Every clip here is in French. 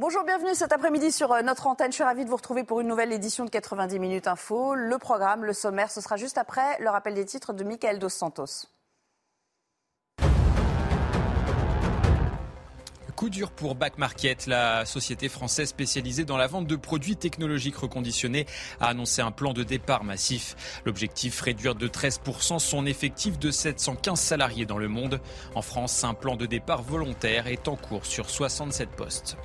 Bonjour, bienvenue cet après-midi sur euh, notre antenne. Je suis ravie de vous retrouver pour une nouvelle édition de 90 minutes info. Le programme, le sommaire, ce sera juste après le rappel des titres de Michael Dos Santos. Coup dur pour Back Market. La société française spécialisée dans la vente de produits technologiques reconditionnés a annoncé un plan de départ massif. L'objectif, réduire de 13% son effectif de 715 salariés dans le monde. En France, un plan de départ volontaire est en cours sur 67 postes.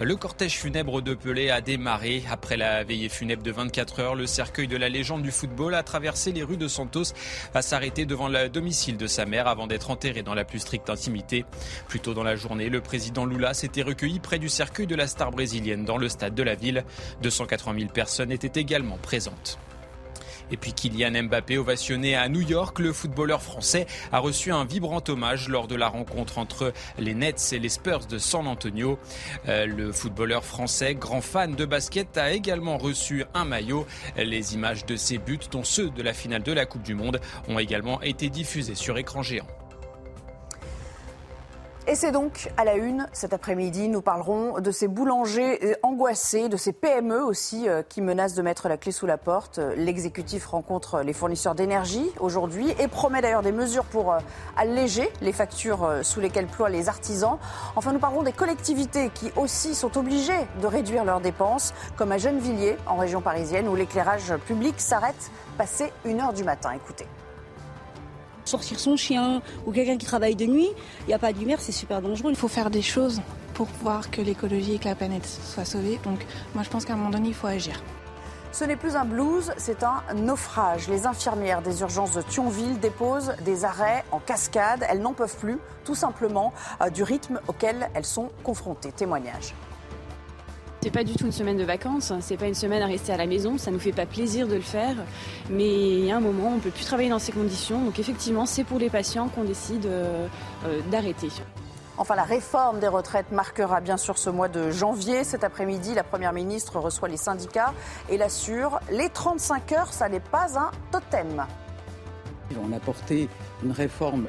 Le cortège funèbre de Pelé a démarré. Après la veillée funèbre de 24 heures, le cercueil de la légende du football a traversé les rues de Santos, va s'arrêter devant le domicile de sa mère avant d'être enterré dans la plus stricte intimité. Plus tôt dans la journée, le président Lula s'était recueilli près du cercueil de la star brésilienne dans le stade de la ville. 280 000 personnes étaient également présentes. Et puis Kylian Mbappé, ovationné à New York, le footballeur français a reçu un vibrant hommage lors de la rencontre entre les Nets et les Spurs de San Antonio. Euh, le footballeur français, grand fan de basket, a également reçu un maillot. Les images de ses buts, dont ceux de la finale de la Coupe du Monde, ont également été diffusées sur écran géant. Et c'est donc à la une cet après-midi, nous parlerons de ces boulangers angoissés, de ces PME aussi euh, qui menacent de mettre la clé sous la porte. L'exécutif rencontre les fournisseurs d'énergie aujourd'hui et promet d'ailleurs des mesures pour euh, alléger les factures euh, sous lesquelles ploient les artisans. Enfin, nous parlerons des collectivités qui aussi sont obligées de réduire leurs dépenses, comme à Gennevilliers, en région parisienne, où l'éclairage public s'arrête passé une heure du matin. Écoutez sortir son chien ou quelqu'un qui travaille de nuit, il n'y a pas de lumière, c'est super dangereux. Il faut faire des choses pour voir que l'écologie et que la planète soient sauvées. Donc moi je pense qu'à un moment donné, il faut agir. Ce n'est plus un blues, c'est un naufrage. Les infirmières des urgences de Thionville déposent des arrêts en cascade. Elles n'en peuvent plus, tout simplement, euh, du rythme auquel elles sont confrontées. Témoignage. C'est pas du tout une semaine de vacances, c'est pas une semaine à rester à la maison, ça nous fait pas plaisir de le faire, mais il y a un moment, on peut plus travailler dans ces conditions, donc effectivement, c'est pour les patients qu'on décide euh, euh, d'arrêter. Enfin, la réforme des retraites marquera bien sûr ce mois de janvier. Cet après-midi, la Première ministre reçoit les syndicats et l'assure, les 35 heures, ça n'est pas un totem. On a porté une réforme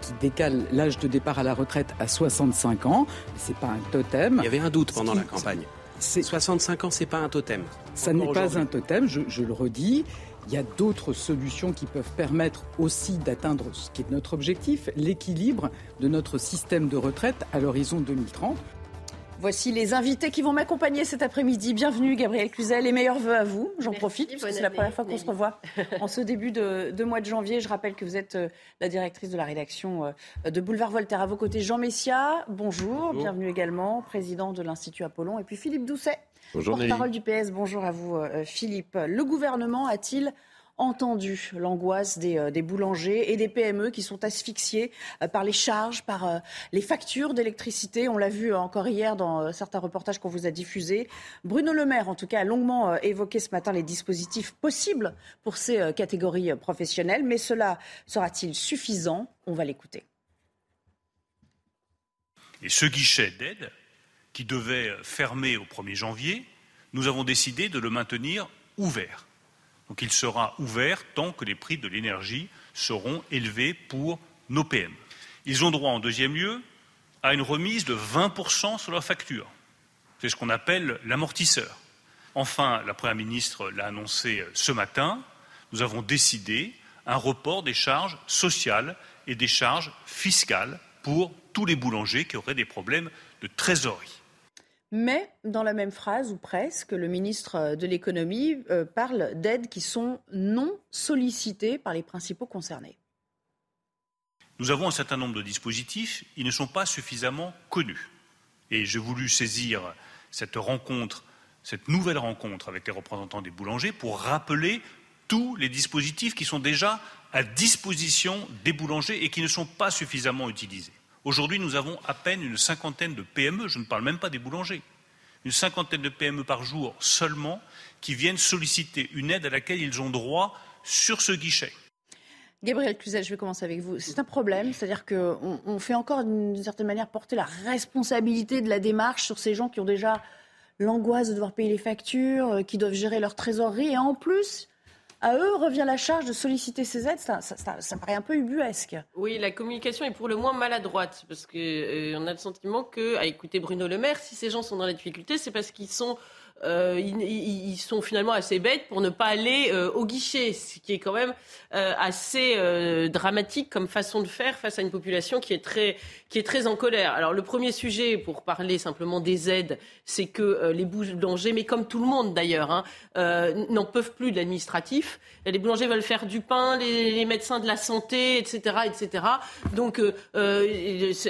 qui décale l'âge de départ à la retraite à 65 ans. C'est pas un totem. Il y avait un doute pendant la campagne. 65 ans, c'est pas un totem. Ça n'est pas un totem, je, je le redis. Il y a d'autres solutions qui peuvent permettre aussi d'atteindre ce qui est notre objectif, l'équilibre de notre système de retraite à l'horizon 2030. Voici les invités qui vont m'accompagner cet après-midi. Bienvenue Gabriel Cluzel, les meilleurs voeux à vous. J'en profite parce que c'est la première fois qu'on se revoit en ce début de, mois de janvier. Je rappelle que vous êtes euh, la directrice de la rédaction euh, de Boulevard Voltaire. À vos côtés, Jean Messia, bonjour. Bienvenue également, président de l'Institut Apollon. Et puis Philippe Doucet, porte-parole du PS. Bonjour à vous euh, Philippe. Le gouvernement a-t-il entendu l'angoisse euh, des, boulangers et des PME qui sont asphyxiés euh, par les charges, par euh, les factures d'électricité. On l'a vu encore hier dans certains reportages qu'on vous a diffusés. Bruno Le Maire, en tout cas, a longuement évoqué ce matin les dispositifs possibles pour ces catégories professionnelles. Mais cela sera-t-il suffisant? On va l'écouter. Et ce guichet d'aide, qui devait fermer au 1er janvier, nous avons décidé de le maintenir ouvert. Il sera ouvert tant que les prix de l'énergie seront élevés pour nos PM. Ils ont droit, en deuxième lieu, à une remise de 20% sur leur facture. C'est ce qu'on appelle l'amortisseur. Enfin, la Première ministre l'a annoncé ce matin, nous avons décidé un report des charges sociales et des charges fiscales pour tous les boulangers qui auraient des problèmes de trésorerie. Mais dans la même phrase, ou presque, le ministre de l'économie euh, parle d'aides qui sont non sollicitées par les principaux concernés. Nous avons un certain nombre de dispositifs, ils ne sont pas suffisamment connus. Et j'ai voulu saisir cette rencontre, cette nouvelle rencontre avec les représentants des boulangers pour rappeler tous les dispositifs qui sont déjà à disposition des boulangers et qui ne sont pas suffisamment utilisés. Aujourd'hui, nous avons à peine une cinquantaine de PME, je ne parle même pas des boulangers, une cinquantaine de PME par jour seulement qui viennent solliciter une aide à laquelle ils ont droit sur ce guichet. Gabriel Cluzel, je vais commencer avec vous. C'est un problème, c'est-à-dire qu'on fait encore d'une certaine manière porter la responsabilité de la démarche sur ces gens qui ont déjà l'angoisse de devoir payer les factures, euh, qui doivent gérer leur trésorerie, et en plus, à eux revient la charge de solliciter ces aides. Ça, paraît un peu ubuesque. Oui, la communication est pour le moins maladroite parce qu'on euh, a le sentiment que, à écouter Bruno Le Maire, si ces gens sont dans la difficulté, c'est parce qu'ils sont euh, ils, sont finalement assez bêtes pour ne pas aller euh, au guichet, ce qui est quand même euh, assez dramatique comme façon de faire face à une population qui est très qui est très en colère. Alors le premier sujet, pour parler simplement des aides, c'est que les boulangers, mais comme tout le monde d'ailleurs, hein, n'en peuvent plus de l'administratif. Les boulangers veulent faire du pain, les, médecins de la santé, etc., etc. Donc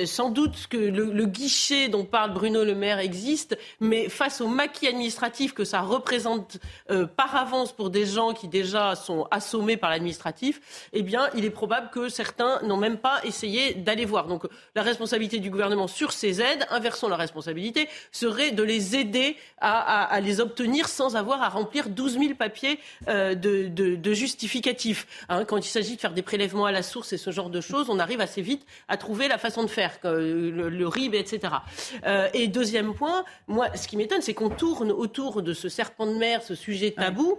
sans doute que le, le guichet dont parle Bruno Le Maire existe, mais face au maquis administratif que ça représente euh, par avance pour des gens qui déjà sont assommés par l'administratif, eh bien, il est probable que certains n'ont même pas essayé d'aller voir. Donc, la responsabilité du gouvernement sur ces aides, inversons la responsabilité, serait de les aider à, les obtenir sans avoir à remplir 12 000 papiers euh, de, justificatifs. Hein, quand il s'agit de faire des prélèvements à la source et ce genre de choses, on arrive assez vite à trouver la façon de faire, le, RIB, etc. Euh, et deuxième point, moi, ce qui m'étonne, c'est qu'on tourne autour autour de ce serpent de mer, ce sujet tabou.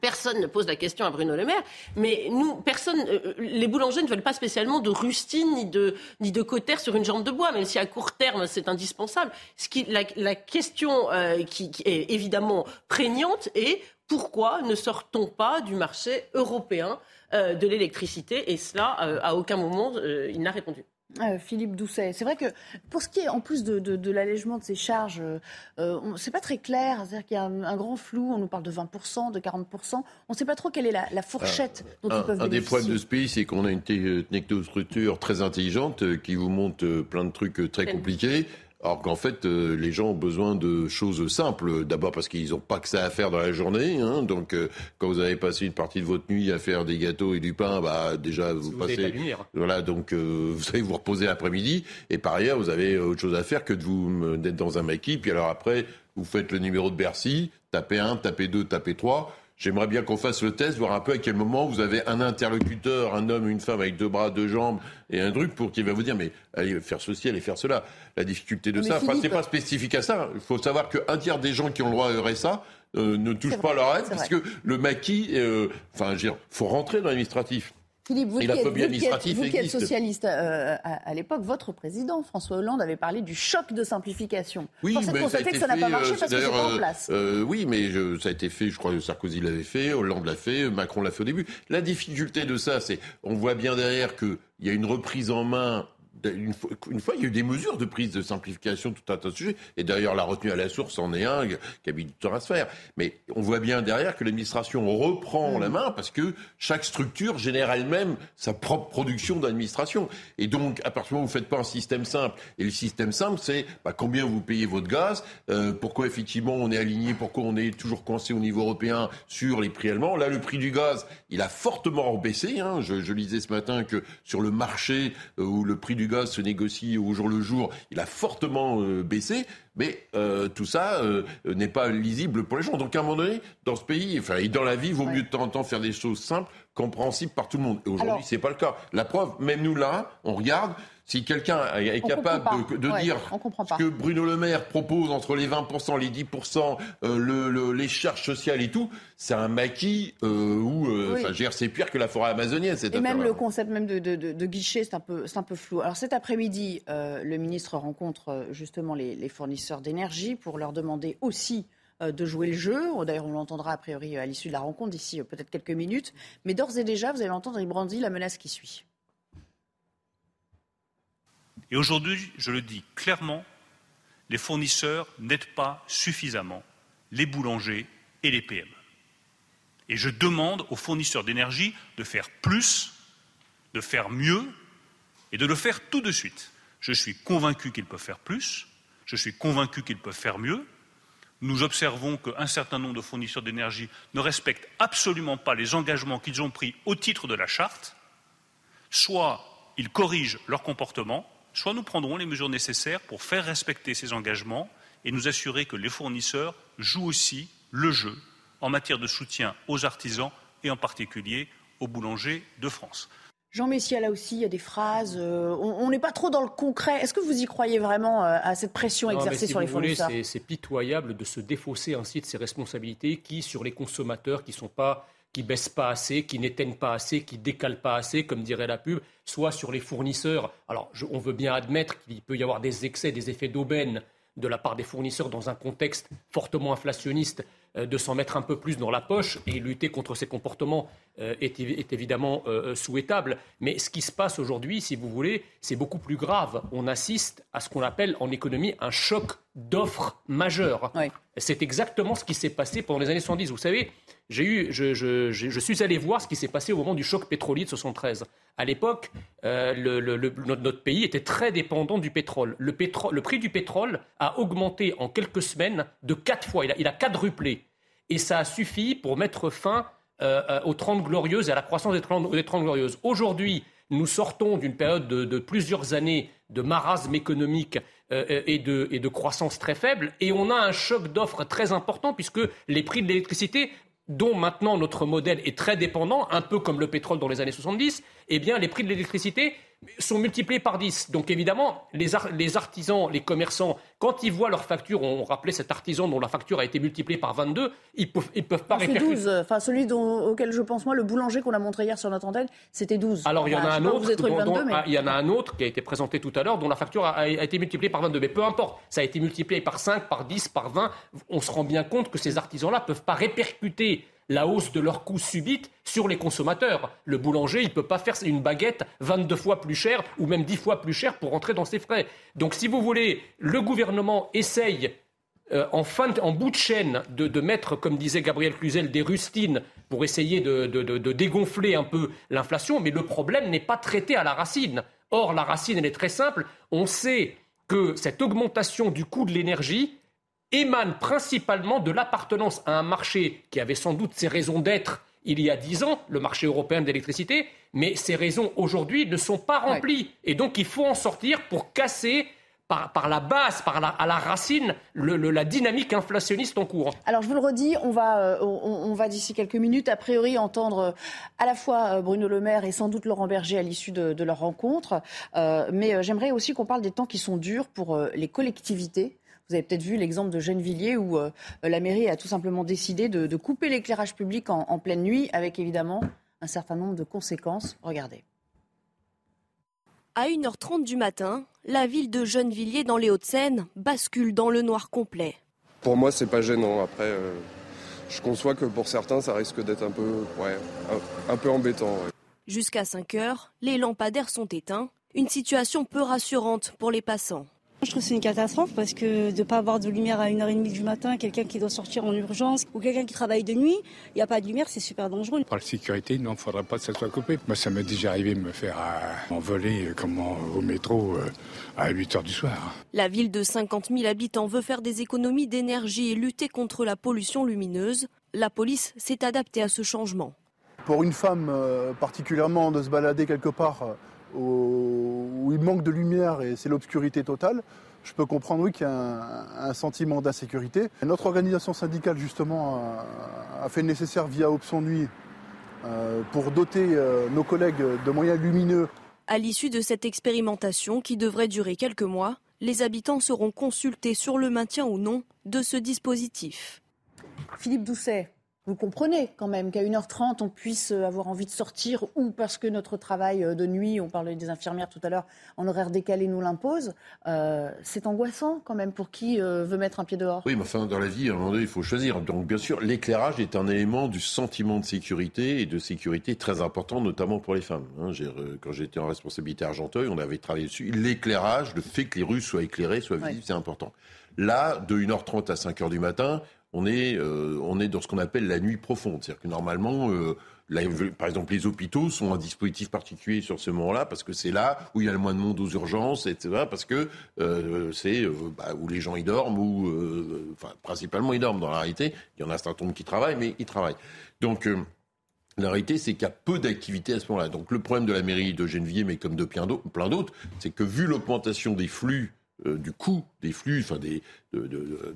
Personne ne pose la question à Bruno Le Maire, mais nous, personne, euh, euh, les boulangers ne veulent pas spécialement de rustine ni de ni de cotère sur une jambe de bois, même si à court terme c'est indispensable. Ce qui, la, question euh, qui, est évidemment prégnante est pourquoi ne sort-on pas du marché européen de l'électricité? Et cela, à aucun moment, il n'a répondu. Euh, Philippe Doucet, c'est vrai que pour ce qui est en plus de, l'allègement de ces charges, euh, euh c'est pas très clair. C'est-à-dire qu'il y a un, grand flou. On nous parle de 20%, de 40%. On ne sait pas trop quelle est la, fourchette dont un, ils peuvent Un des problèmes de ce pays, c'est qu'on a une technostructure très intelligente qui vous montre plein de trucs très compliqués. Alors qu'en fait, euh, les gens ont besoin de choses simples. D'abord parce qu'ils n'ont pas que ça à faire dans la journée. Hein. Donc, euh, quand vous avez passé une partie de votre nuit à faire des gâteaux et du pain, bah déjà vous, passez. Voilà, donc euh, vous savez vous reposer l'après-midi. Et par ailleurs, vous avez autre chose à faire que de vous d'être dans un maquis. Puis alors après, vous faites le numéro de Bercy, tapez un, tapez deux, tapez trois. J'aimerais bien qu'on fasse le test, voir un peu à quel moment vous avez un interlocuteur, un homme, une femme avec deux bras, deux jambes et un truc pour qu'il va vous dire mais allez faire ceci, allez faire cela. La difficulté de ça, enfin, c'est pas spécifique à ça. Il faut savoir qu'un tiers des gens qui ont le droit à RSA euh, ne touchent pas leur aide, puisque le maquis, euh, enfin, faut rentrer dans l'administratif. Philippe, vous, qui, êtes, socialiste euh, à, l'époque, votre président François Hollande avait parlé du choc de simplification. Oui, mais constater que ça n'a pas marché parce que c'est pas en place. oui, mais ça a été fait. Je crois que Sarkozy l'avait fait, Hollande l'a fait, Macron l'a fait au début. La difficulté de ça, c'est on voit bien derrière qu'il y a une reprise en main une fois, une fois, il y a eu des mesures de prise de simplification, tout un tas de sujets. Et d'ailleurs, la retenue à la source en est un qui a mis du temps à se faire. Mais on voit bien derrière que l'administration reprend la main parce que chaque structure génère elle-même sa propre production d'administration. Et donc, à partir du moment où vous ne faites pas un système simple, et le système simple, c'est bah, combien vous payez votre gaz, euh, pourquoi effectivement on est aligné, pourquoi on est toujours coincé au niveau européen sur les prix allemands. Là, le prix du gaz, il a fortement baissé. Hein. Je, je lisais ce matin que sur le marché euh, où le prix du gaz se négocie au jour le jour, il a fortement euh, baissé, mais euh, tout ça euh, n'est pas lisible pour les gens. Donc à un moment donné, dans ce pays, enfin, et dans la vie, il vaut mieux de temps en temps faire des choses simples, compréhensibles par tout le monde. Et aujourd'hui, c'est pas le cas. La preuve, même nous là, on regarde, si quelqu'un est capable de, dire ce que Bruno Le Maire propose entre les 20%, les 10%, euh, le, les charges sociales et tout, c'est un maquis euh, où euh, c'est pire que la forêt amazonienne. Et même le concept même de, de, guichet, c'est un, peu, un peu flou. Alors cet après-midi, le ministre rencontre justement les, les fournisseurs d'énergie pour leur demander aussi de jouer le jeu. D'ailleurs, on l'entendra a priori à l'issue de la rencontre d'ici peut-être quelques minutes. Mais d'ores et déjà, vous allez entendre, il brandit la menace qui suit. Et aujourd'hui, je le dis clairement, les fournisseurs n'aident pas suffisamment les boulangers et les PME. Et je demande aux fournisseurs d'énergie de faire plus, de faire mieux et de le faire tout de suite. Je suis convaincu qu'ils peuvent faire plus, je suis convaincu qu'ils peuvent faire mieux. Nous observons qu'un certain nombre de fournisseurs d'énergie ne respectent absolument pas les engagements qu'ils ont pris au titre de la charte. Soit ils corrigent leur comportement, soit nous prendrons les mesures nécessaires pour faire respecter ces engagements et nous assurer que les fournisseurs jouent aussi le jeu en matière de soutien aux artisans et en particulier aux boulangers de France. Jean Messia, là aussi, il y a des phrases. Euh, on n'est pas trop dans le concret. Est-ce que vous y croyez vraiment euh, à cette pression exercée sur les fournisseurs C'est pitoyable de se défausser ainsi de ces responsabilités qui, sur les consommateurs qui ne sont pas qui baissent pas assez, qui n'éteignent pas assez, qui décalent pas assez, comme dirait la pub, soit sur les fournisseurs. Alors, on veut bien admettre qu'il peut y avoir des excès, des effets d'aubaine de la part des fournisseurs dans un contexte fortement inflationniste de s'en mettre un peu plus dans la poche et lutter contre ces comportements euh, est, évidemment euh, souhaitable. Mais ce qui se passe aujourd'hui, si vous voulez, c'est beaucoup plus grave. On assiste à ce qu'on appelle en économie un choc d'offres majeur. C'est exactement ce qui s'est passé pendant les années 70. Vous savez, eu, je, suis allé voir ce qui s'est passé au moment du choc pétrolier de 73. À l'époque, notre pays était très dépendant du pétrole. Le, prix du pétrole a augmenté en quelques semaines de quatre fois. Il a, il a quadruplé. Et ça a suffi pour mettre fin euh, euh, aux 30 glorieuses et à la croissance des 30, glorieuses. Aujourd'hui, nous sortons d'une période de, plusieurs années de marasme économique euh, et, de, et de croissance très faible, et on a un choc d'offres très important puisque les prix de l'électricité dont maintenant notre modèle est très dépendant, un peu comme le pétrole dans les années 70, eh bien les prix de l'électricité sont multipliés par 10. Donc évidemment, les, artisans, les commerçants, quand ils voient leur facture, on rappelait cet artisan dont la facture a été multipliée par 22, ils peuvent, ils peuvent pas répercuter. 12, enfin celui auquel je pense moi, le boulanger qu'on a montré hier sur notre antenne, c'était 12. Alors il y en a un autre, il y en a un autre qui a été présenté tout à l'heure, dont la facture a, été multipliée par 22. Mais peu importe, ça a été multiplié par 5, par 10, par 20. On se rend bien compte que ces artisans-là ne peuvent pas répercuter la hausse de leurs coûts subite sur les consommateurs. Le boulanger, il ne peut pas faire une baguette 22 fois plus chère ou même 10 fois plus chère pour rentrer dans ses frais. Donc si vous voulez, le gouvernement essaye euh, en, fin en bout de chaîne de, mettre, comme disait Gabriel Cluzel, des rustines pour essayer de, de dégonfler un peu l'inflation, mais le problème n'est pas traité à la racine. Or, la racine, elle est très simple. On sait que cette augmentation du coût de l'énergie, émane principalement de l'appartenance à un marché qui avait sans doute ses raisons d'être il y a dix ans, le marché européen d'électricité, mais ces raisons aujourd'hui ne sont pas remplies. Et donc il faut en sortir pour casser par, la base, par la, à la racine, la dynamique inflationniste en cours. Alors je vous le redis, on va, euh, on, va d'ici quelques minutes, a priori, entendre euh, à la fois euh, Bruno Le Maire et sans doute Laurent Berger à l'issue de, leur rencontre. mais j'aimerais aussi qu'on parle des temps qui sont durs pour les collectivités vous avez peut-être vu l'exemple de Gennevilliers où euh, la mairie a tout simplement décidé de, couper l'éclairage public en, pleine nuit, avec évidemment un certain nombre de conséquences. Regardez. À 1h30 du matin, la ville de Gennevilliers dans les Hauts-de-Seine bascule dans le noir complet. Pour moi, c'est pas gênant. Après, euh, je conçois que pour certains, ça risque d'être un peu, ouais, un, peu embêtant. Jusqu'à 5 heures, les lampadaires sont éteints. Une situation peu rassurante pour les passants. Je trouve que c'est une catastrophe parce que de ne pas avoir de lumière à 1h30 du matin, quelqu'un qui doit sortir en urgence ou quelqu'un qui travaille de nuit, il n'y a pas de lumière, c'est super dangereux. Pour la sécurité, non, il ne faudrait pas que ça soit coupé. Moi, ça m'est déjà arrivé de me faire euh, envoler euh, comme au métro euh, à 8 h du soir. La ville de 50 000 habitants veut faire des économies d'énergie et lutter contre la pollution lumineuse. La police s'est adaptée à ce changement. Pour une femme particulièrement de se balader quelque part où il manque de lumière et c'est l'obscurité totale, je peux comprendre oui, qu'il y a un, sentiment d'insécurité. Notre organisation syndicale, justement, a, fait le nécessaire via Option Nuit euh, pour doter euh, nos collègues de moyens lumineux. À l'issue de cette expérimentation, qui devrait durer quelques mois, les habitants seront consultés sur le maintien ou non de ce dispositif. Philippe Doucet, vous comprenez quand même qu'à 1h30, on puisse euh, avoir envie de sortir ou parce que notre travail euh, de nuit, on parlait des infirmières tout à l'heure, en horaire décalé nous l'impose. Euh, c'est angoissant quand même pour qui veut mettre un pied dehors. Oui, mais enfin, dans la vie, à un moment donné, il faut choisir. Donc, bien sûr, l'éclairage est un élément du sentiment de sécurité et de sécurité très important, notamment pour les femmes. Hein, quand j'étais en responsabilité à Argenteuil, on avait travaillé dessus. L'éclairage, le fait que les rues soient éclairées, soient visibles, c'est important. Là, de 1h30 à 5h du matin, on est, euh, on est dans ce qu'on appelle la nuit profonde. C'est-à-dire que normalement, euh, par exemple, les hôpitaux sont un dispositif particulier sur ce moment-là parce que c'est là où il y a le moins de monde aux urgences, etc. Parce que euh, c'est bah, où les gens y dorment, ou principalement ils dorment dans la réalité. Il y en a un certain nombre qui travaillent, mais ils travaillent. Donc la réalité, c'est qu'il y a peu d'activité à ce moment-là. Donc le problème de la mairie de Gennevilliers, mais comme de plein d'autres, c'est que vu l'augmentation des flux euh, du coût des flux, enfin de,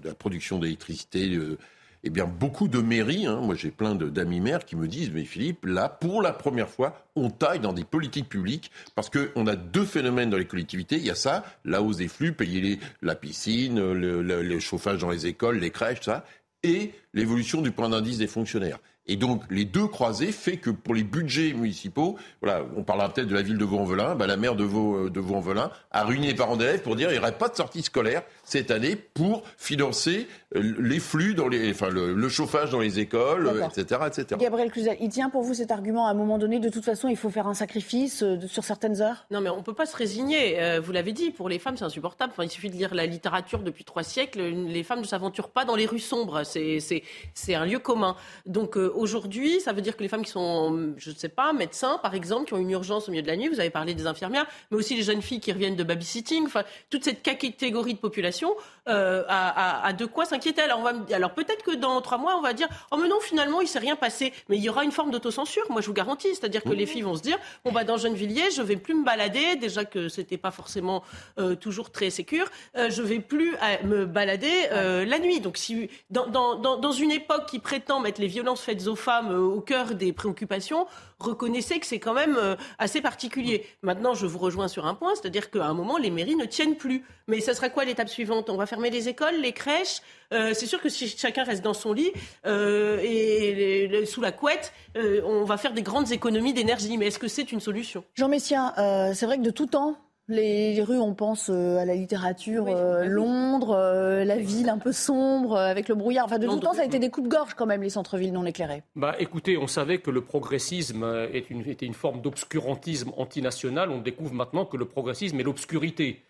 la production d'électricité. Euh, eh bien, beaucoup de mairies, hein, moi j'ai plein d'amis maires qui me disent, mais Philippe, là, pour la première fois, on taille dans des politiques publiques parce qu'on a deux phénomènes dans les collectivités. Il y a ça, la hausse des flux, payer les, la piscine, le, le, chauffage dans les écoles, les crèches, ça, et l'évolution du point d'indice des fonctionnaires. Et donc, les deux croisés fait que pour les budgets municipaux, voilà, on parlera peut-être de la ville de Vaux-en-Velin, bah, la maire de Vaux, de Vaux-en-Velin a réuni les parents d'élèves pour dire qu'il n'y aurait pas de sortie scolaire cette année pour financer euh, les flux dans les, enfin, le, chauffage dans les écoles, etc., etc. Gabriel Cluzel, il tient pour vous cet argument à un moment donné, de toute façon, il faut faire un sacrifice euh, sur certaines heures? Non, mais on ne peut pas se résigner. Euh, vous l'avez dit, pour les femmes, c'est insupportable. Enfin, il suffit de lire la littérature depuis trois siècles. Les femmes ne s'aventurent pas dans les rues sombres. C'est un lieu commun. Donc, aujourd'hui, ça veut dire que les femmes qui sont, je ne sais pas, médecins, par exemple, qui ont une urgence au milieu de la nuit, vous avez parlé des infirmières, mais aussi les jeunes filles qui reviennent de babysitting, enfin, toute cette catégorie de population euh, a, de quoi s'inquiéter. Alors, alors peut-être que dans trois mois, on va dire, oh mais non, finalement, il s'est rien passé. Mais il y aura une forme d'autocensure, moi je vous garantis. C'est-à-dire que les filles vont se dire, bon bah dans Gennevilliers, je vais plus me balader, déjà que c'était pas forcément euh, toujours très sécure, euh, je vais plus euh, me balader la nuit. Donc si dans, dans, dans, une époque qui prétend mettre les violences faites aux femmes au cœur des préoccupations, reconnaissez que c'est quand même euh, assez particulier. Maintenant, je vous rejoins sur un point, c'est-à-dire qu'à un moment, les mairies ne tiennent plus. Mais ça sera quoi l'étape suivante? On va fermer les écoles, les crèches? Euh, C'est sûr que si chacun reste dans son lit euh, et sous la couette, on va faire des grandes économies d'énergie. Mais est-ce que c'est une solution? Jean Messia, c'est vrai que de tout temps, les, rues, on pense euh, à la littérature, euh, Londres, euh, la ville un peu sombre, avec le brouillard. Enfin, de tout temps, ça a été des coups-gorge quand même, les centres-villes non éclairés. Bah, écoutez, on savait que le progressisme était une forme d'obscurantisme antinational. On découvre maintenant que le progressisme est l'obscurité.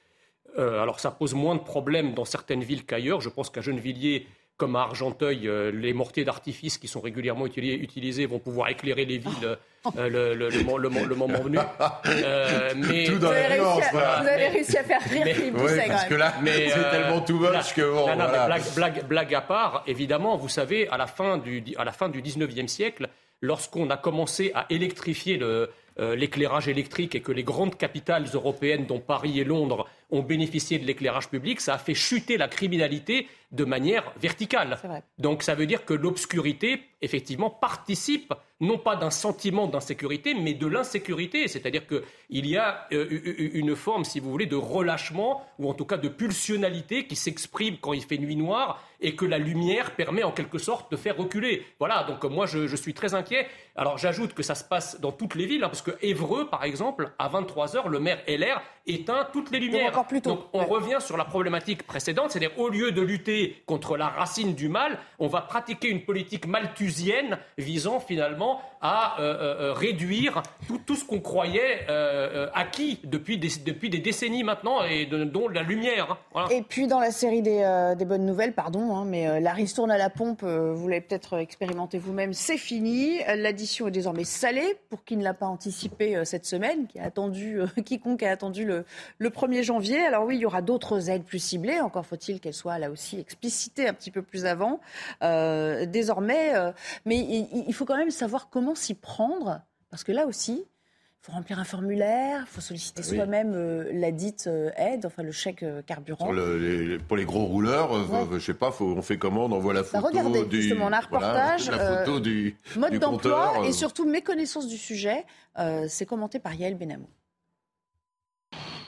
alors, ça pose moins de problèmes dans certaines villes qu'ailleurs. Je pense qu'à Gennevilliers, comme à Argenteuil, euh, les mortiers d'artifice qui sont régulièrement utilisés, vont pouvoir éclairer les villes euh, le, le, le, moment venu. Euh, mais Tout dans vous, avez réussi à, vous avez réussi à faire rire Philippe oui, parce que là, c'est tellement tout moche que bon, non, non, blague, blague, blague, à part, évidemment, vous savez, à la fin du, à la fin du 19e siècle, lorsqu'on a commencé à électrifier l'éclairage électrique et que les grandes capitales européennes, dont Paris et Londres, ont bénéficié de l'éclairage public, ça a fait chuter la criminalité de manière verticale. Donc ça veut dire que l'obscurité, effectivement, participe non pas d'un sentiment d'insécurité, mais de l'insécurité. C'est-à-dire qu'il y a euh, une forme, si vous voulez, de relâchement, ou en tout cas de pulsionalité qui s'exprime quand il fait nuit noire et que la lumière permet en quelque sorte de faire reculer. Voilà, donc moi je, suis très inquiet. Alors j'ajoute que ça se passe dans toutes les villes, hein, parce que Évreux, par exemple, à 23h, le maire LR éteint toutes les lumières. Donc on revient sur la problématique précédente, c'est-à-dire au lieu de lutter contre la racine du mal, on va pratiquer une politique malthusienne visant finalement à euh, euh, euh, réduire tout, ce qu'on croyait acquis depuis des, depuis des décennies maintenant et dont la lumière. Hein. Et puis dans la série des, bonnes nouvelles, pardon, hein, mais la ristourne à la pompe, vous l'avez peut-être expérimenté vous-même, c'est fini. L'addition est désormais salée pour qui ne l'a pas anticipé cette semaine, qui a attendu, quiconque a attendu le, le 1er janvier. Alors oui, il y aura d'autres aides plus ciblées. Encore faut-il qu'elles soient là aussi explicitées un petit peu plus avant. Euh, désormais, euh, mais il, faut quand même savoir comment s'y prendre, parce que là aussi, faut remplir un formulaire, il faut solliciter ah soi-même euh, la dite aide, enfin le chèque carburant. pour les gros rouleurs, je ne sais pas, on fait comment On envoie la bah, photo regardez, du justement, un reportage, la photo du mode d'emploi et surtout méconnaissance du sujet. C'est commenté par Yael Benamou.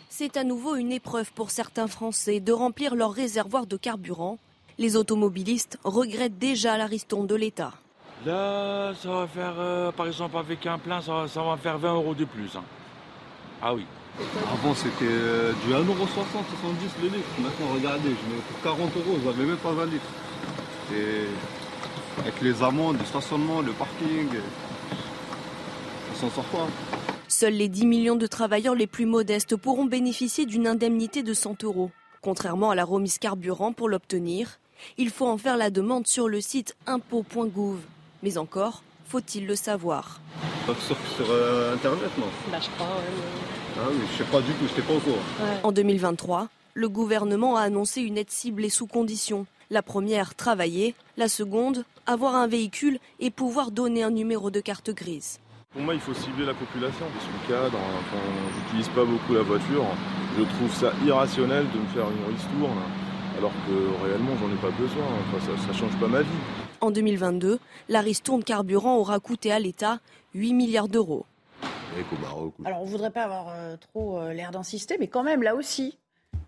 C'est à nouveau une épreuve pour certains Français de remplir leur réservoir de carburant. Les automobilistes regrettent déjà la ristourne de l'État. Là, ça va faire, euh, par exemple, avec un plein, ça, va faire 20 euros de plus. Hein. Ah oui. Avant, c'était euh, du 1,60€, 70 le litre. Maintenant, regardez, je mets pour 40 euros, vous n'avez même pas 20 litres. Et avec les amendes, le stationnement, le parking, ça s'en sort pas. Seuls les 10 millions de travailleurs les plus modestes pourront bénéficier d'une indemnité de 100 euros. Contrairement à la remise carburant, pour l'obtenir, il faut en faire la demande sur le site impôt.gouv. Mais encore, faut-il le savoir Sur, euh, Internet, non bah, je crois, Ah oui, je sais pas du tout, je pas au courant. En 2023, le gouvernement a annoncé une aide ciblée sous conditions. La première, travailler. La seconde, avoir un véhicule et pouvoir donner un numéro de carte grise. Pour moi, il faut cibler la population. Je suis cadre, enfin, j'utilise pas beaucoup la voiture. Je trouve ça irrationnel de me faire une ristourne alors que réellement, j'en ai pas besoin. Enfin, ça ne change pas ma vie. En 2022, la ristourne carburant aura coûté à l'État 8 milliards d'euros. Alors, on ne voudrait pas avoir euh, trop euh, l'air d'insister, mais quand même, là aussi,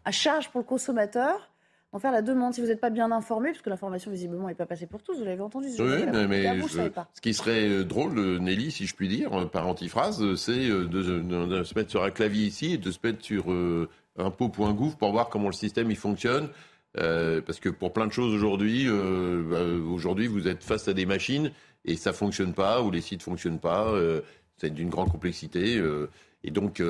à charge pour le consommateur, en faire la demande si vous n'êtes pas bien informé, parce que l'information visiblement n'est pas passée pour tous. Vous l'avez entendu. Ce oui, mais, ce qui serait euh, drôle, euh, Nelly, si je puis dire, euh, par antiphrase, c'est de, se mettre sur un clavier ici et de se mettre sur impôt.gouv pour voir comment le système il fonctionne. Parce que pour plein de choses aujourd'hui, bah, aujourd'hui vous êtes face à des machines et ça fonctionne pas ou les sites fonctionnent pas. c'est d'une grande complexité. et donc,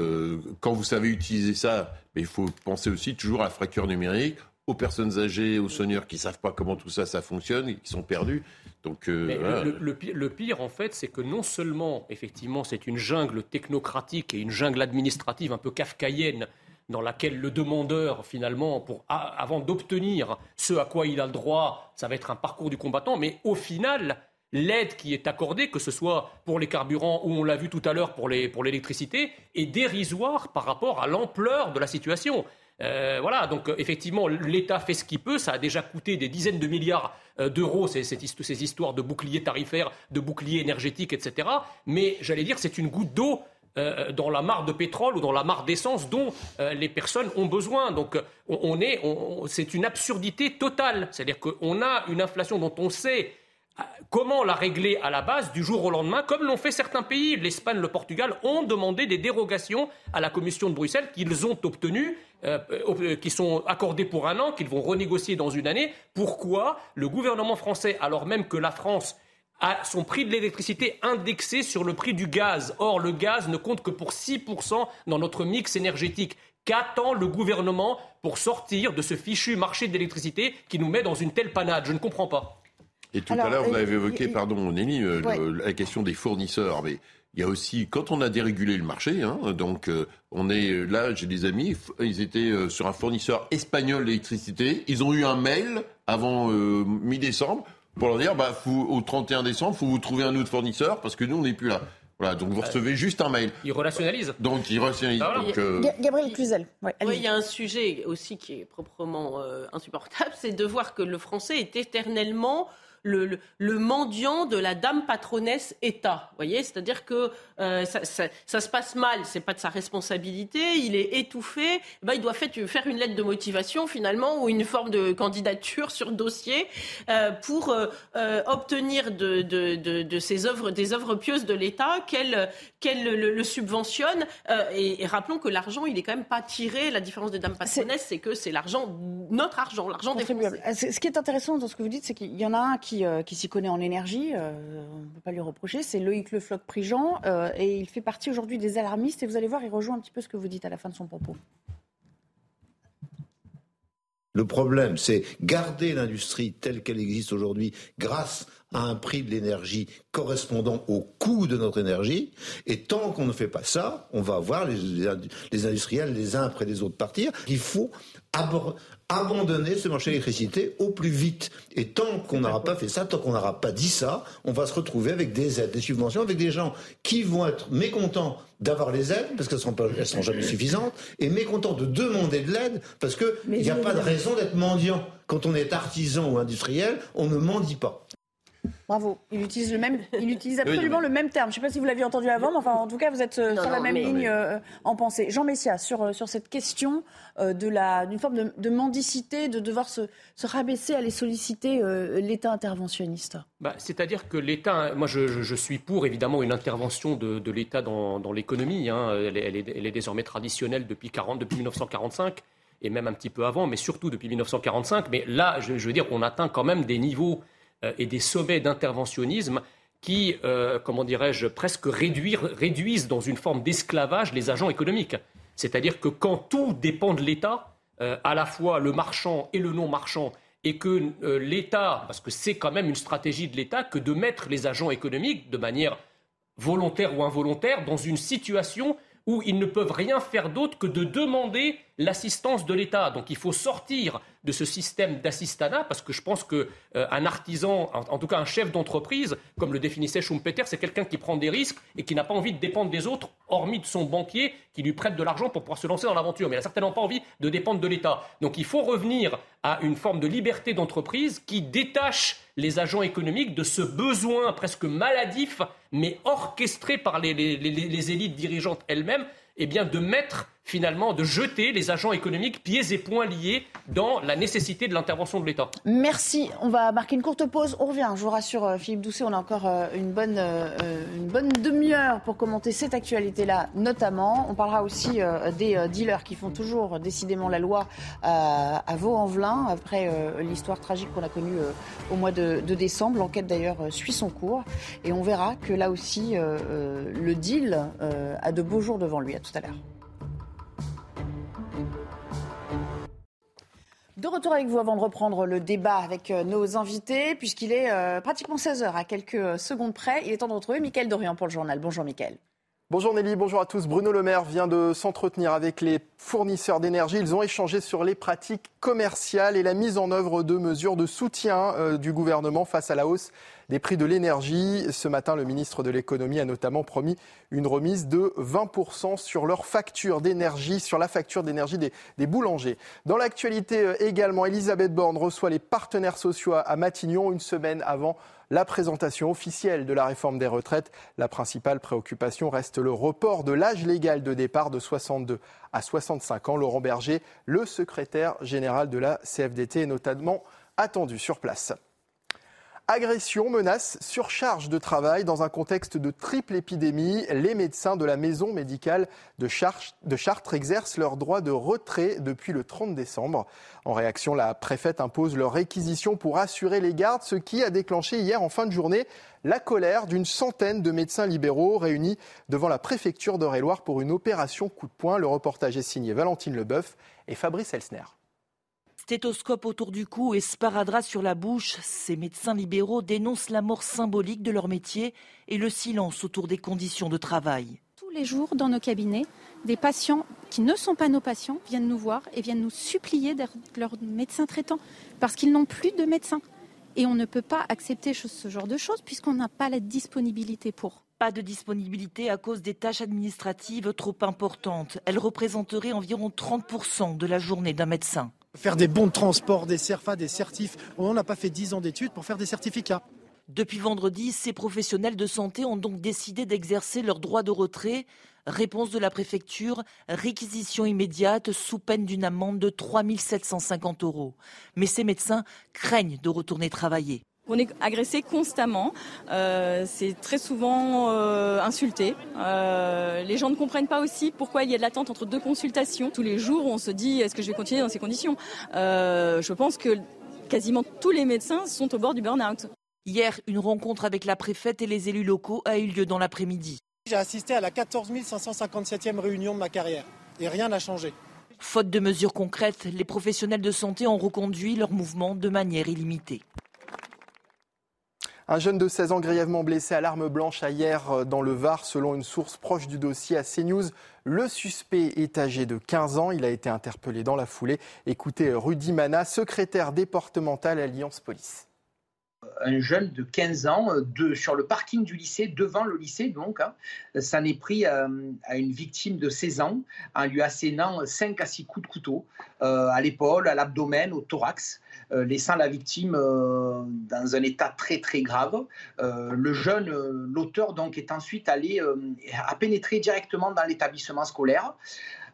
quand vous savez utiliser ça, il faut penser aussi toujours à la fracture numérique aux personnes âgées, aux seniors qui ne savent pas comment tout ça, ça fonctionne, qui sont perdus. Donc, euh, le, pire, en fait, c'est que non seulement, effectivement, c'est une jungle technocratique et une jungle administrative un peu kafkaïenne dans laquelle le demandeur, finalement, avant d'obtenir ce à quoi il a le droit, ça va être un parcours du combattant, mais au final, l'aide qui est accordée, que ce soit pour les carburants ou on l'a vu tout à l'heure pour l'électricité, est dérisoire par rapport à l'ampleur de la situation. Euh, voilà, donc euh, effectivement, l'État fait ce qu'il peut. Ça a déjà coûté des dizaines de milliards euh, d'euros, ces, ces, histoires de boucliers tarifaires, de boucliers énergétiques, etc. Mais j'allais dire, c'est une goutte d'eau dans la mare de pétrole ou dans la mare d'essence dont les personnes ont besoin. Donc on, est, c'est une absurdité totale. C'est-à-dire qu'on a une inflation dont on sait comment la régler à la base du jour au lendemain, comme l'ont fait certains pays. L'Espagne, le Portugal ont demandé des dérogations à la Commission de Bruxelles qu'ils ont obtenues. Euh, euh, qui sont accordées pour un an, qu'ils vont renégocier dans une année. Pourquoi le gouvernement français, alors même que la France a son prix de l'électricité indexé sur le prix du gaz. Or, le gaz ne compte que pour 6% dans notre mix énergétique. Qu'attend le gouvernement pour sortir de ce fichu marché de l'électricité qui nous met dans une telle panade? Je ne comprends pas. Et tout à l'heure, vous avez évoqué, pardon, Nelly, euh, la question des fournisseurs. Mais il y a aussi, quand on a dérégulé le marché, hein, donc euh, on est là, j'ai des amis, ils étaient euh, sur un fournisseur espagnol d'électricité. Ils ont eu un mail avant mi-décembre pour leur dire, bah, au 31 décembre, faut vous trouver un autre fournisseur parce que nous, on n'est plus là. Voilà, donc vous recevez juste un mail. Ils relationnalisent. Donc ils relationnalisent. Ah, donc, Gabriel Cluzel. oui, il y a un sujet aussi qui est proprement insupportable, c'est de voir que le français est éternellement le, mendiant de la dame patronesse État. voyez, c'est-à-dire que euh, ça, se passe mal, c'est pas de sa responsabilité, il est étouffé, ben, il doit faire, faire une lettre de motivation finalement ou une forme de candidature sur dossier euh, pour euh, obtenir de, œuvres, des œuvres pieuses de l'État qu'elle qu'elle le, subventionne. Et, rappelons que l'argent, il est quand même pas tiré. La différence des dames patronesses, c'est que c'est l'argent, notre argent, l'argent des Français. Ce qui est intéressant dans ce que vous dites, c'est qu'il y en a un qui euh, qui, s'y connaît en énergie, euh, on ne peut pas lui reprocher, c'est Loïc Le Floch-Prigent, euh, et il fait partie aujourd'hui des alarmistes, et vous allez voir, il rejoint un petit peu ce que vous dites à la fin de son propos. Le problème, c'est garder l'industrie telle qu'elle existe aujourd'hui grâce à un prix de l'énergie correspondant au coût de notre énergie. Et tant qu'on ne fait pas ça, on va voir les, les industriels les uns après les autres partir. Il faut abandonner ce marché de l'électricité au plus vite. Et tant qu'on n'aura pas fait ça, tant qu'on n'aura pas dit ça, on va se retrouver avec des aides, des subventions, avec des gens qui vont être mécontents d'avoir les aides, parce qu'elles ne sont, sont jamais suffisantes, et mécontents de demander de l'aide, parce qu'il n'y a pas de raison d'être mendiant. Quand on est artisan ou industriel, on ne mendie pas. Bravo. Il utilise, le même, il utilise absolument le même terme. Je ne sais pas si vous l'aviez entendu avant, mais enfin, en tout cas, vous êtes euh, sur la même ligne euh, en pensée. Jean Messia, sur, euh, sur cette question d'une forme de, mendicité, de devoir se, se, rabaisser, aller solliciter l'État interventionniste. Bah, C'est-à-dire que l'État, moi je, je, suis pour évidemment une intervention de, de l'État dans, dans l'économie. Hein. Elle, elle, elle, est désormais traditionnelle depuis, 40, depuis 1945 et même un petit peu avant, mais surtout depuis 1945. Mais là, je, je veux dire, on atteint quand même des niveaux et des sommets d'interventionnisme qui, euh, comment dirais-je, presque réduisent dans une forme d'esclavage les agents économiques. C'est-à-dire que quand tout dépend de l'État, euh, à la fois le marchand et le non-marchand, et que l'État, parce que c'est quand même une stratégie de l'État, que de mettre les agents économiques de manière volontaire ou involontaire dans une situation où ils ne peuvent rien faire d'autre que de demander l'assistance de l'État. Donc il faut sortir de ce système d'assistanat parce que je pense qu'un euh, artisan, en, tout cas un chef d'entreprise, comme le définissait Schumpeter, c'est quelqu'un qui prend des risques et qui n'a pas envie de dépendre des autres, hormis de son banquier qui lui prête de l'argent pour pouvoir se lancer dans l'aventure. Mais il n'a certainement pas envie de dépendre de l'État. Donc il faut revenir à une forme de liberté d'entreprise qui détache les agents économiques de ce besoin presque maladif, mais orchestré par les, élites dirigeantes elles-mêmes, eh bien de mettre finalement de jeter les agents économiques pieds et poings liés dans la nécessité de l'intervention de l'État. Merci. On va marquer une courte pause. On revient. Je vous rassure, euh, Philippe Doucet, on a encore euh, une bonne, euh, une bonne demi-heure pour commenter cette actualité-là, notamment. On parlera aussi des dealers qui font toujours décidément la loi à Vaux-en-Velin après l'histoire tragique qu'on a connue au mois de, de décembre. L'enquête d'ailleurs suit son cours et on verra que là aussi le deal a de beaux jours devant lui. À tout à l'heure. De retour avec vous avant de reprendre le débat avec euh, nos invités, puisqu'il est euh, pratiquement 16h à quelques secondes près. Il est temps de retrouver Mickaël Dorian pour le journal. Bonjour Mickaël. Bonjour Nelly, bonjour à tous. Bruno Le Maire vient de s'entretenir avec les fournisseurs d'énergie. Ils ont échangé sur les pratiques commerciales et la mise en œuvre de mesures de soutien du gouvernement face à la hausse des prix de l'énergie. Ce matin, le ministre de l'économie a notamment promis une remise de 20% sur leur facture d'énergie, sur la facture d'énergie des, boulangers. Dans l'actualité euh, également, Elisabeth Borne reçoit les partenaires sociaux à Matignon une semaine avant la présentation officielle de la réforme des retraites. La principale préoccupation reste le report de l'âge légal de départ de 62 à 65 ans. Laurent Berger, le secrétaire général de la CFDT, est notamment attendu sur place. Agression, menace, surcharge de travail dans un contexte de triple épidémie. Les médecins de la maison médicale de, Chartres exercent leur droit de retrait depuis le 30 décembre. En réaction, la préfète impose leur réquisition pour assurer les gardes, ce qui a déclenché hier en fin de journée la colère d'une centaine de médecins libéraux réunis devant la préfecture d'Eure-et-Loire pour une opération coup de poing. Le reportage est signé Valentine Leboeuf et Fabrice Elsner. Stéthoscope autour du cou et sparadrap sur la bouche, ces médecins libéraux dénoncent la mort symbolique de leur métier et le silence autour des conditions de travail. Tous les jours, dans nos cabinets, des patients qui ne sont pas nos patients viennent nous voir et viennent nous supplier d'être leur médecin traitant parce qu'ils n'ont plus de médecin. Et on ne peut pas accepter ce genre de choses puisqu'on n'a pas la disponibilité pour. Pas de disponibilité à cause des tâches administratives trop importantes. Elles représenteraient environ 30% de la journée d'un médecin. Faire des bons de transport, des CERFA, des certifs. On n'a pas fait 10 ans d'études pour faire des certificats. Depuis vendredi, ces professionnels de santé ont donc décidé d'exercer leur droit de retrait. Réponse de la préfecture, réquisition immédiate sous peine d'une amende de 3 750 euros. Mais ces médecins craignent de retourner travailler. On est agressé constamment, euh, c'est très souvent euh, insulté. Euh, les gens ne comprennent pas aussi pourquoi il y a de l'attente entre deux consultations. Tous les jours, on se dit est-ce que je vais continuer dans ces conditions? Je pense que quasiment tous les médecins sont au bord du burn-out. Hier, une rencontre avec la préfète et les élus locaux a eu lieu dans l'après-midi. J'ai assisté à la 14 557e réunion de ma carrière et rien n'a changé. Faute de mesures concrètes, les professionnels de santé ont reconduit leur mouvement de manière illimitée. Un jeune de 16 ans grièvement blessé à l'arme blanche hier euh, dans le Var, selon une source proche du dossier à CNews. Le suspect est âgé de 15 ans. Il a été interpellé dans la foulée. Écoutez euh, Rudy Mana, secrétaire départemental Alliance Police un jeune de 15 ans euh, sur le parking du lycée, devant le lycée donc. Hein, ça n'est pris à une victime de 16 ans en lui assénant 5 à 6 coups de couteau à l'épaule, à l'abdomen, au thorax. Euh, laissant la victime euh, dans un état très très grave. Euh, le jeune, l'auteur donc, est ensuite allé, a pénétré directement dans l'établissement scolaire.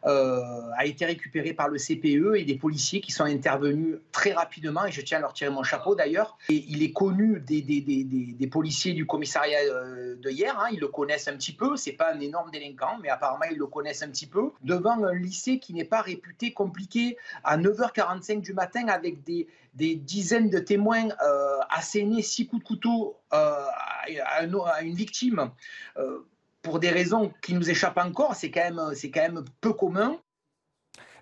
Euh, a été récupéré par le CPE et des policiers qui sont intervenus très rapidement, et je tiens à leur tirer mon chapeau d'ailleurs. Il est connu des, des, des, des policiers du commissariat euh, de hier, hein, ils le connaissent un petit peu, c'est pas un énorme délinquant, mais apparemment ils le connaissent un petit peu, devant un lycée qui n'est pas réputé compliqué, à 9h45 du matin avec des, des dizaines de témoins euh, six coups de couteau euh, à, une victime pour des raisons qui nous échappent encore, c'est quand, même, quand même peu commun.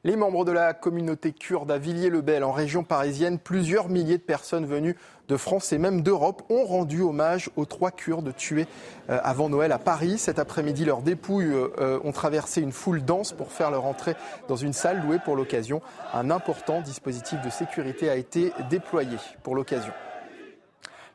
Les membres de la communauté kurde à Villiers-le-Bel, en région parisienne, plusieurs milliers de personnes venues de France et même d'Europe ont rendu hommage aux trois Kurdes tués euh, avant Noël à Paris. Cet après-midi, leurs dépouilles euh, ont traversé une foule dense pour faire leur entrée dans une salle louée pour l'occasion. Un important dispositif de sécurité a été déployé pour l'occasion.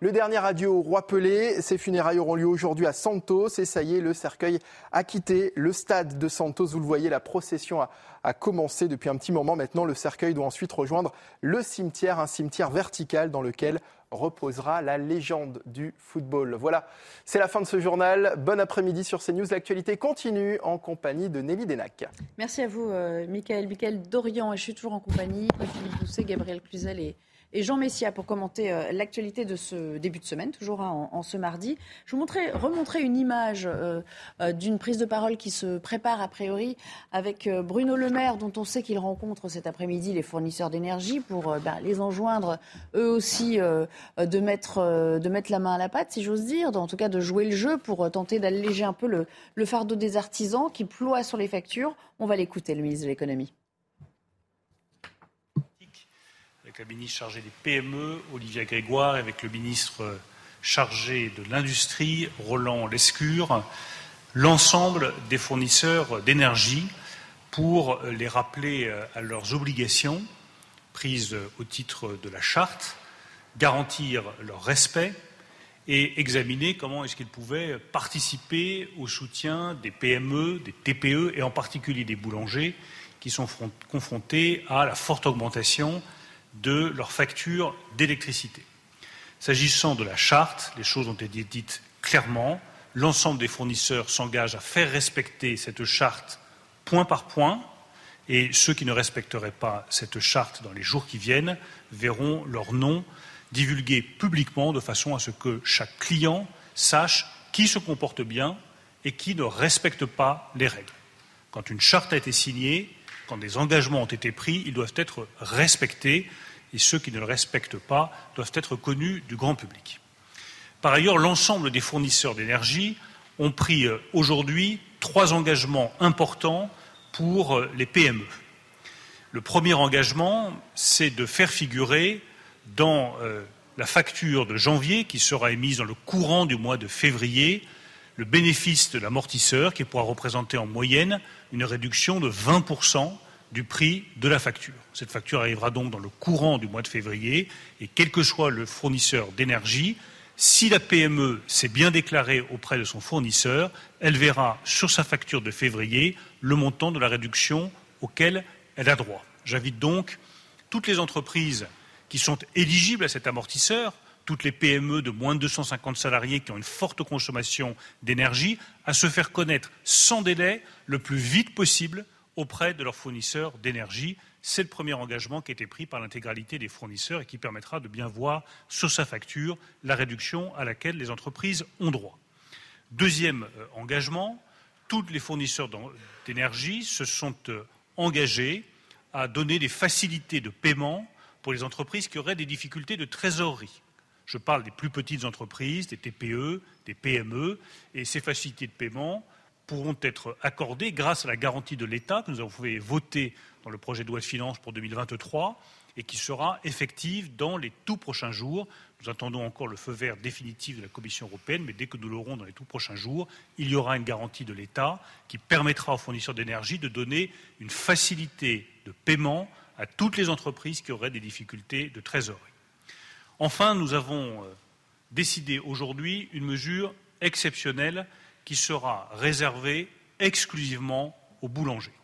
Le dernier adieu au roi Pelé. Ses funérailles auront lieu aujourd'hui à Santos. Et ça y est, le cercueil a quitté le stade de Santos. Vous le voyez, la procession a, commencé depuis un petit moment. Maintenant, le cercueil doit ensuite rejoindre le cimetière, un cimetière vertical dans lequel reposera la légende du football. Voilà, c'est la fin de ce journal. Bon après-midi sur CNews. L'actualité continue en compagnie de Nelly Denac. Merci à vous, euh, Michael. Michael Dorian, et je suis toujours en compagnie de Philippe Doucet, Gabriel Cluzel et et Jean Messia pour commenter euh, l'actualité de ce début de semaine, toujours hein, en, ce mardi. Je vous montrer, remontrer une image euh, euh, d'une prise de parole qui se prépare a priori avec Bruno Le Maire, dont on sait qu'il rencontre cet après-midi les fournisseurs d'énergie pour ben, les enjoindre eux aussi de, mettre, de mettre la main à la pâte, si j'ose dire, en tout cas de jouer le jeu pour tenter d'alléger un peu le, le fardeau des artisans qui ploient sur les factures. On va l'écouter, le ministre de l'économie. La ministre chargée des PME, Olivia Grégoire, avec le ministre chargé de l'Industrie, Roland Lescure, l'ensemble des fournisseurs d'énergie pour les rappeler à leurs obligations prises au titre de la charte, garantir leur respect et examiner comment est-ce qu'ils pouvaient participer au soutien des PME, des TPE et en particulier des boulangers qui sont confrontés à la forte augmentation de leurs factures d'électricité. S'agissant de la charte, les choses ont été dites clairement. L'ensemble des fournisseurs s'engagent à faire respecter cette charte point par point, et ceux qui ne respecteraient pas cette charte dans les jours qui viennent verront leur nom divulgué publiquement de façon à ce que chaque client sache qui se comporte bien et qui ne respecte pas les règles. Quand une charte a été signée, quand des engagements ont été pris, ils doivent être respectés et ceux qui ne le respectent pas doivent être connus du grand public. Par ailleurs, l'ensemble des fournisseurs d'énergie ont pris euh, aujourd'hui trois engagements importants pour euh, les PME. Le premier engagement, c'est de faire figurer dans euh, la facture de janvier, qui sera émise dans le courant du mois de février, le bénéfice de l'amortisseur, qui pourra représenter en moyenne une réduction de 20% du prix de la facture. Cette facture arrivera donc dans le courant du mois de février et quel que soit le fournisseur d'énergie, si la PME s'est bien déclarée auprès de son fournisseur, elle verra sur sa facture de février le montant de la réduction auquel elle a droit. J'invite donc toutes les entreprises qui sont éligibles à cet amortisseur, toutes les PME de moins de 250 salariés qui ont une forte consommation d'énergie, à se faire connaître sans délai le plus vite possible auprès de leurs fournisseurs d'énergie. C'est le premier engagement qui a été pris par l'intégralité des fournisseurs et qui permettra de bien voir sur sa facture la réduction à laquelle les entreprises ont droit. Deuxième euh, engagement, tous les fournisseurs d'énergie se sont euh, engagés à donner des facilités de paiement pour les entreprises qui auraient des difficultés de trésorerie. Je parle des plus petites entreprises, des TPE, des PME, et ces facilités de paiement pourront être accordées grâce à la garantie de l'État que nous avons fait voter dans le projet de loi de finances pour 2023 et qui sera effective dans les tout prochains jours. Nous attendons encore le feu vert définitif de la Commission européenne, mais dès que nous l'aurons dans les tout prochains jours, il y aura une garantie de l'État qui permettra aux fournisseurs d'énergie de donner une facilité de paiement à toutes les entreprises qui auraient des difficultés de trésorerie. Enfin, nous avons euh, décidé aujourd'hui une mesure exceptionnelle qui sera réservé exclusivement aux boulangers.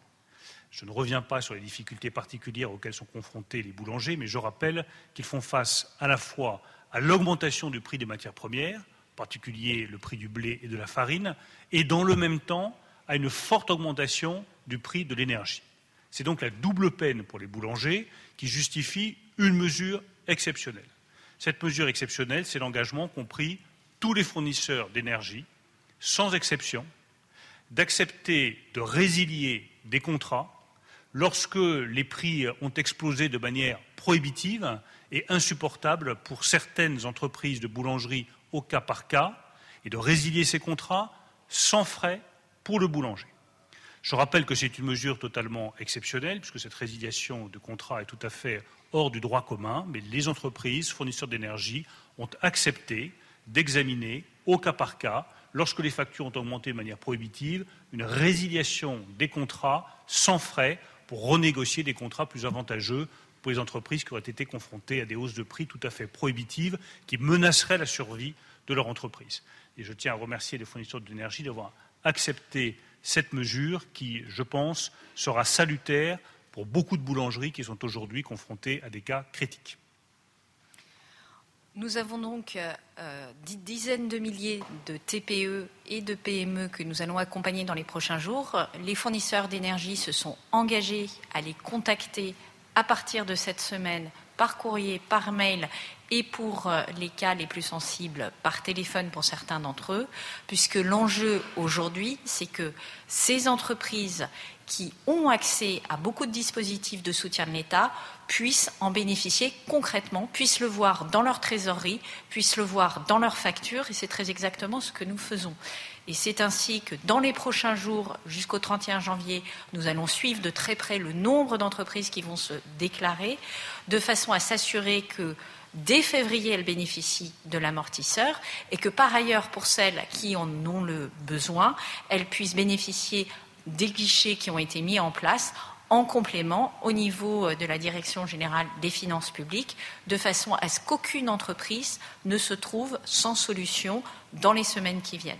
Je ne reviens pas sur les difficultés particulières auxquelles sont confrontés les boulangers, mais je rappelle qu'ils font face à la fois à l'augmentation du prix des matières premières, en particulier le prix du blé et de la farine, et dans le même temps à une forte augmentation du prix de l'énergie. C'est donc la double peine pour les boulangers qui justifie une mesure exceptionnelle. Cette mesure exceptionnelle, c'est l'engagement qu'ont pris tous les fournisseurs d'énergie, sans exception, d'accepter de résilier des contrats lorsque les prix ont explosé de manière prohibitive et insupportable pour certaines entreprises de boulangerie au cas par cas, et de résilier ces contrats sans frais pour le boulanger. Je rappelle que c'est une mesure totalement exceptionnelle, puisque cette résiliation de contrat est tout à fait hors du droit commun, mais les entreprises fournisseurs d'énergie ont accepté d'examiner au cas par cas lorsque les factures ont augmenté de manière prohibitive, une résiliation des contrats sans frais pour renégocier des contrats plus avantageux pour les entreprises qui auraient été confrontées à des hausses de prix tout à fait prohibitives qui menaceraient la survie de leur entreprise. Et je tiens à remercier les fournisseurs d'énergie d'avoir accepté cette mesure qui, je pense, sera salutaire pour beaucoup de boulangeries qui sont aujourd'hui confrontées à des cas critiques. Nous avons donc euh, euh, dizaines de milliers de TPE et de PME que nous allons accompagner dans les prochains jours. Les fournisseurs d'énergie se sont engagés à les contacter à partir de cette semaine par courrier, par mail et pour euh, les cas les plus sensibles par téléphone pour certains d'entre eux, puisque l'enjeu aujourd'hui, c'est que ces entreprises qui ont accès à beaucoup de dispositifs de soutien de l'État puissent en bénéficier concrètement, puissent le voir dans leur trésorerie, puissent le voir dans leurs factures, et c'est très exactement ce que nous faisons. Et c'est ainsi que dans les prochains jours, jusqu'au 31 janvier, nous allons suivre de très près le nombre d'entreprises qui vont se déclarer, de façon à s'assurer que dès février, elles bénéficient de l'amortisseur et que par ailleurs, pour celles qui en ont le besoin, elles puissent bénéficier des guichets qui ont été mis en place en complément au niveau euh, de la Direction générale des finances publiques, de façon à ce qu'aucune entreprise ne se trouve sans solution dans les semaines qui viennent.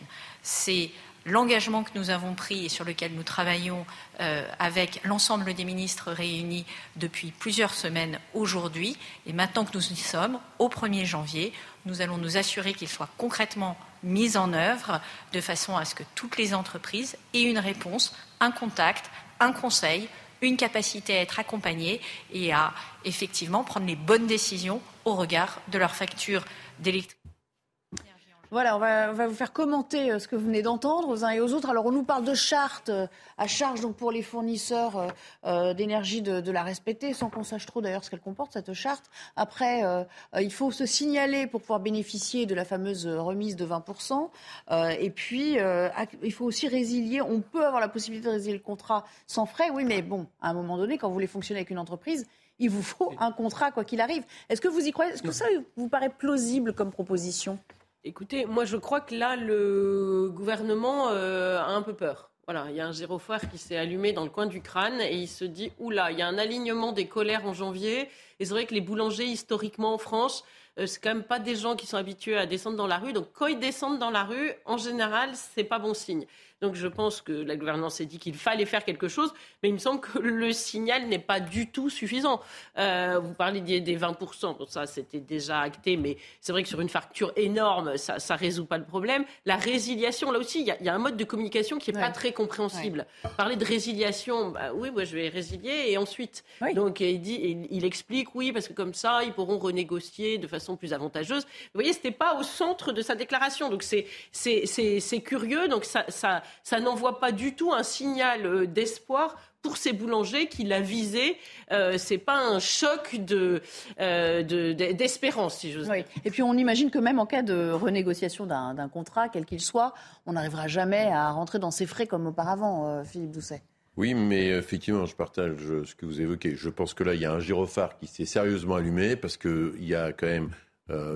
C'est l'engagement que nous avons pris et sur lequel nous travaillons euh, avec l'ensemble des ministres réunis depuis plusieurs semaines aujourd'hui. Et maintenant que nous y sommes, au 1er janvier, nous allons nous assurer qu'il soit concrètement mis en œuvre de façon à ce que toutes les entreprises aient une réponse, un contact, un conseil une capacité à être accompagnés et à effectivement prendre les bonnes décisions au regard de leur facture d'électricité. Voilà, on va, vous faire commenter euh, ce que vous venez d'entendre aux uns et aux autres. Alors, on nous parle de charte euh, à charge donc pour les fournisseurs euh, d'énergie de, la respecter, sans qu'on sache trop d'ailleurs ce qu'elle comporte, cette charte. Après, il faut se signaler pour pouvoir bénéficier de la fameuse remise de 20%. et puis, il faut aussi résilier. On peut avoir la possibilité de résilier le contrat sans frais, oui, mais bon, à un moment donné, quand vous voulez fonctionner avec une entreprise, il vous faut un contrat quoi qu'il arrive. Est-ce que vous y croyez? Est-ce que ça vous paraît plausible comme proposition? Écoutez, moi je crois que là, le gouvernement euh, a un peu peur. Voilà, il y a un gyrophare qui s'est allumé dans le coin du crâne et il se dit oula, il y a un alignement des colères en janvier. Et c'est vrai que les boulangers, historiquement en France, euh, c'est quand même pas des gens qui sont habitués à descendre dans la rue. Donc quand ils descendent dans la rue, en général, c'est pas bon signe. Donc je pense que la gouvernance s'est dit qu'il fallait faire quelque chose, mais il me semble que le signal n'est pas du tout suffisant. Euh, vous parlez des, 20%, bon, ça c'était déjà acté, mais c'est vrai que sur une facture énorme, ça ne résout pas le problème. La résiliation, là aussi, il y, a un mode de communication qui n'est pas très compréhensible. Parler de résiliation, bah, oui, moi je vais résilier, et ensuite, donc il, dit, il, explique, oui, parce que comme ça, ils pourront renégocier de façon plus avantageuse. Vous voyez, ce n'était pas au centre de sa déclaration, donc c'est curieux, donc ça, ça ça n'envoie pas du tout un signal euh, d'espoir pour ces boulangers qui l'a visé. Euh, c'est pas un choc de, euh, d'espérance, si j'ose dire. Et puis on imagine que même en cas de renégociation d'un, contrat, quel qu'il soit, on n'arrivera jamais à rentrer dans ces frais comme auparavant, euh, Philippe Doucet. Oui, mais effectivement, je partage ce que vous évoquez. Je pense que là, il y a un gyrophare qui s'est sérieusement allumé parce qu'il y a quand même,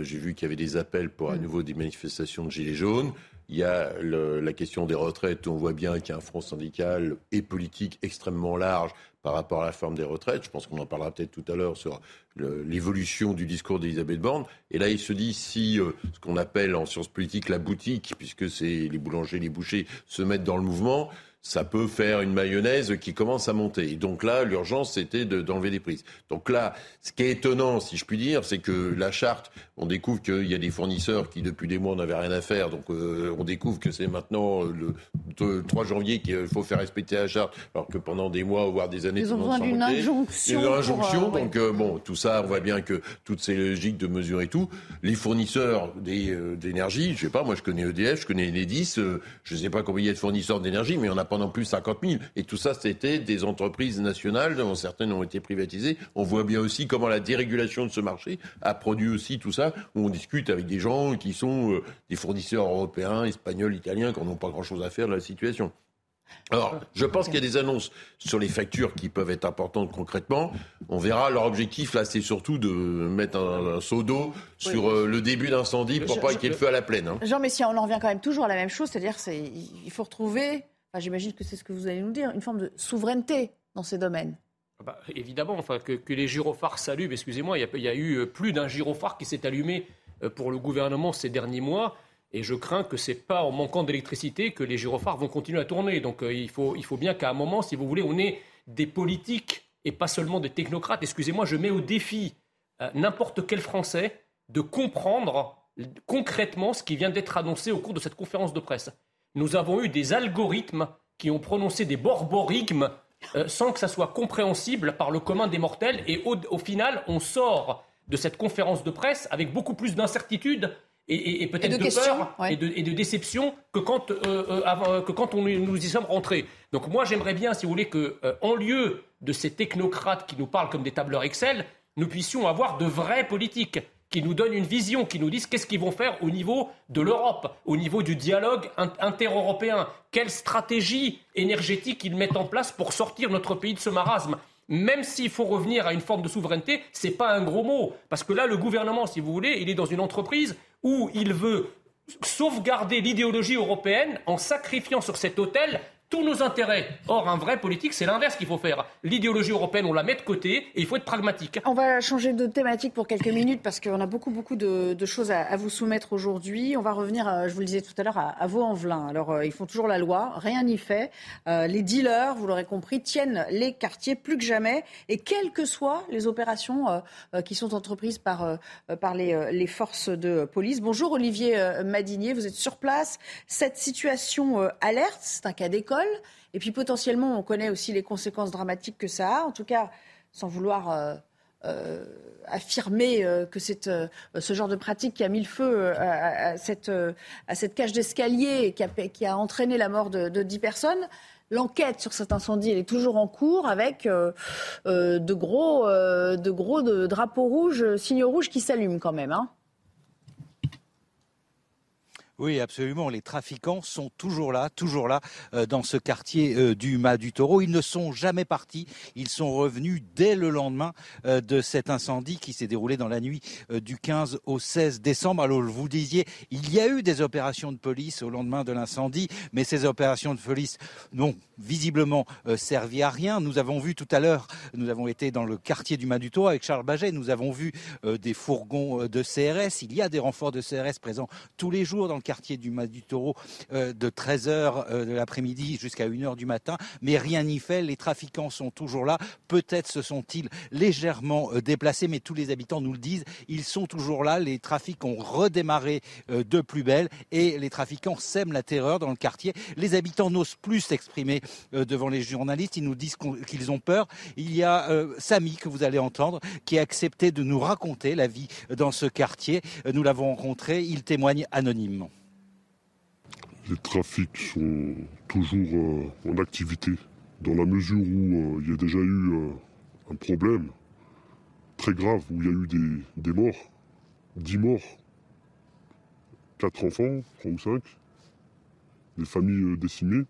j'ai vu qu'il y avait des appels pour à mm. nouveau des manifestations de gilets jaunes. Il y a la question des retraites. On voit bien qu'il y a un front syndical et politique extrêmement large par rapport à la forme des retraites. Je pense qu'on en parlera peut-être tout à l'heure sur l'évolution du discours d'Elisabeth Borne. Et là, il se dit si euh, ce qu'on appelle en sciences politiques la boutique, puisque c'est les boulangers, les bouchers, se mettent dans le mouvement, ça peut faire une mayonnaise qui commence à monter. Et donc là, l'urgence, c'était d'enlever des prises. Donc là, ce qui est étonnant, si je puis dire, c'est que la charte, on découvre qu'il y a des fournisseurs qui, depuis des mois, n'avaient rien à faire. Donc euh, on découvre que c'est maintenant le 3 janvier qu'il faut faire respecter la charte, alors que pendant des mois, voire des années, ils ont besoin d'une injonction. Une injonction. Euh, donc euh, bon, tout ça, on voit bien que toutes ces logiques de mesure et tout, les fournisseurs d'énergie, je sais pas, moi je connais EDF, je connais Enedis, je sais pas combien il y a de fournisseurs d'énergie, mais on a pendant plus 50 000. Et tout ça, c'était des entreprises nationales, dont certaines ont été privatisées. On voit bien aussi comment la dérégulation de ce marché a produit aussi tout ça, où on discute avec des gens qui sont euh, des fournisseurs européens, espagnols, italiens, qui n'ont pas grand-chose à faire de la situation. Alors, je pense qu'il y a des annonces sur les factures qui peuvent être importantes concrètement. On verra. Leur objectif, là, c'est surtout de mettre un, seau d'eau sur euh, le début d'incendie pour pas qu'il y ait le feu à la plaine. Hein. Jean Messia, on en revient quand même toujours à la même chose, c'est-à-dire qu'il faut retrouver J'imagine que c'est ce que vous allez nous dire, une forme de souveraineté dans ces domaines. Ah bah, évidemment, que, les gyrophares s'allument, excusez-moi, il, y, a eu euh, plus d'un gyrophare qui s'est allumé euh, pour le gouvernement ces derniers mois. Et je crains que ce n'est pas en manquant d'électricité que les gyrophares vont continuer à tourner. Donc euh, il faut bien qu'à un moment, si vous voulez, on ait des politiques et pas seulement des technocrates. Excusez-moi, je mets au défi n'importe quel Français de comprendre concrètement ce qui vient d'être annoncé au cours de cette conférence de presse. Nous avons eu des algorithmes qui ont prononcé des borborigmes euh, sans que ça soit compréhensible par le commun des mortels. Et au, final, on sort de cette conférence de presse avec beaucoup plus d'incertitude et, peut-être de, peur et, de, déception que quand, euh, euh, que quand on, nous y sommes rentrés. Donc moi, j'aimerais bien, si vous voulez, qu'en lieu de ces technocrates qui nous parlent comme des tableurs Excel, nous puissions avoir de vraies politiques qui nous donnent une vision, qui nous disent qu'est-ce qu'ils vont faire au niveau de l'Europe, au niveau du dialogue inter-européen, quelle stratégie énergétique ils mettent en place pour sortir notre pays de ce marasme? Même s'il faut revenir à une forme de souveraineté, c'est pas un gros mot, parce que là, le gouvernement, si vous voulez, il est dans une entreprise où il veut sauvegarder l'idéologie européenne en sacrifiant sur cet autel tous nos intérêts. Or, un vrai politique, c'est l'inverse qu'il faut faire. L'idéologie européenne, on la met de côté et il faut être pragmatique. On va changer de thématique pour quelques minutes parce qu'on a beaucoup, beaucoup de, choses à, vous soumettre aujourd'hui. On va revenir, euh, je vous le disais tout à l'heure, à, Vaux-en-Velin. Alors, euh, ils font toujours la loi, rien n'y fait. Euh, les dealers, vous l'aurez compris, tiennent les quartiers plus que jamais et quelles que soient les opérations qui sont entreprises par, par les, les, forces de police. Bonjour Olivier Madinier, vous êtes sur place. Cette situation alerte, c'est un cas d'école. Et puis potentiellement, on connaît aussi les conséquences dramatiques que ça a. En tout cas, sans vouloir euh, euh, affirmer euh, que c'est ce genre de pratique qui a mis le feu à, cette, cage d'escalier qui a, qui a, entraîné la mort de, de 10 personnes. L'enquête sur cet incendie, elle est toujours en cours avec de gros, drapeaux rouges, signaux rouges qui s'allument quand même. Hein. Oui, absolument. Les trafiquants sont toujours là, toujours là, euh, dans ce quartier euh, du Mas du Taureau. Ils ne sont jamais partis. Ils sont revenus dès le lendemain euh, de cet incendie qui s'est déroulé dans la nuit du 15 au 16 décembre. Alors, vous disiez, il y a eu des opérations de police au lendemain de l'incendie, mais ces opérations de police n'ont visiblement servi à rien. Nous avons vu tout à l'heure, nous avons été dans le quartier du Mas du Taureau avec Charles Baget. Nous avons vu des fourgons de CRS. Il y a des renforts de CRS présents tous les jours dans le quartier du Mas du Taureau euh, de 13h euh, de l'après-midi jusqu'à 1h du matin, mais rien n'y fait, les trafiquants sont toujours là, peut-être se sont-ils légèrement euh, déplacés, mais tous les habitants nous le disent, ils sont toujours là, les trafics ont redémarré de plus belle et les trafiquants sèment la terreur dans le quartier. Les habitants n'osent plus s'exprimer devant les journalistes, ils nous disent qu'ils ont peur. Il y a Samy que vous allez entendre qui a accepté de nous raconter la vie dans ce quartier. Nous l'avons rencontré, il témoigne anonymement les trafics sont toujours euh, en activité, dans la mesure où euh, il y a déjà eu euh, un problème très grave, où il y a eu des, morts, 10 morts, 4 enfants, 3 ou 5, des familles décimées.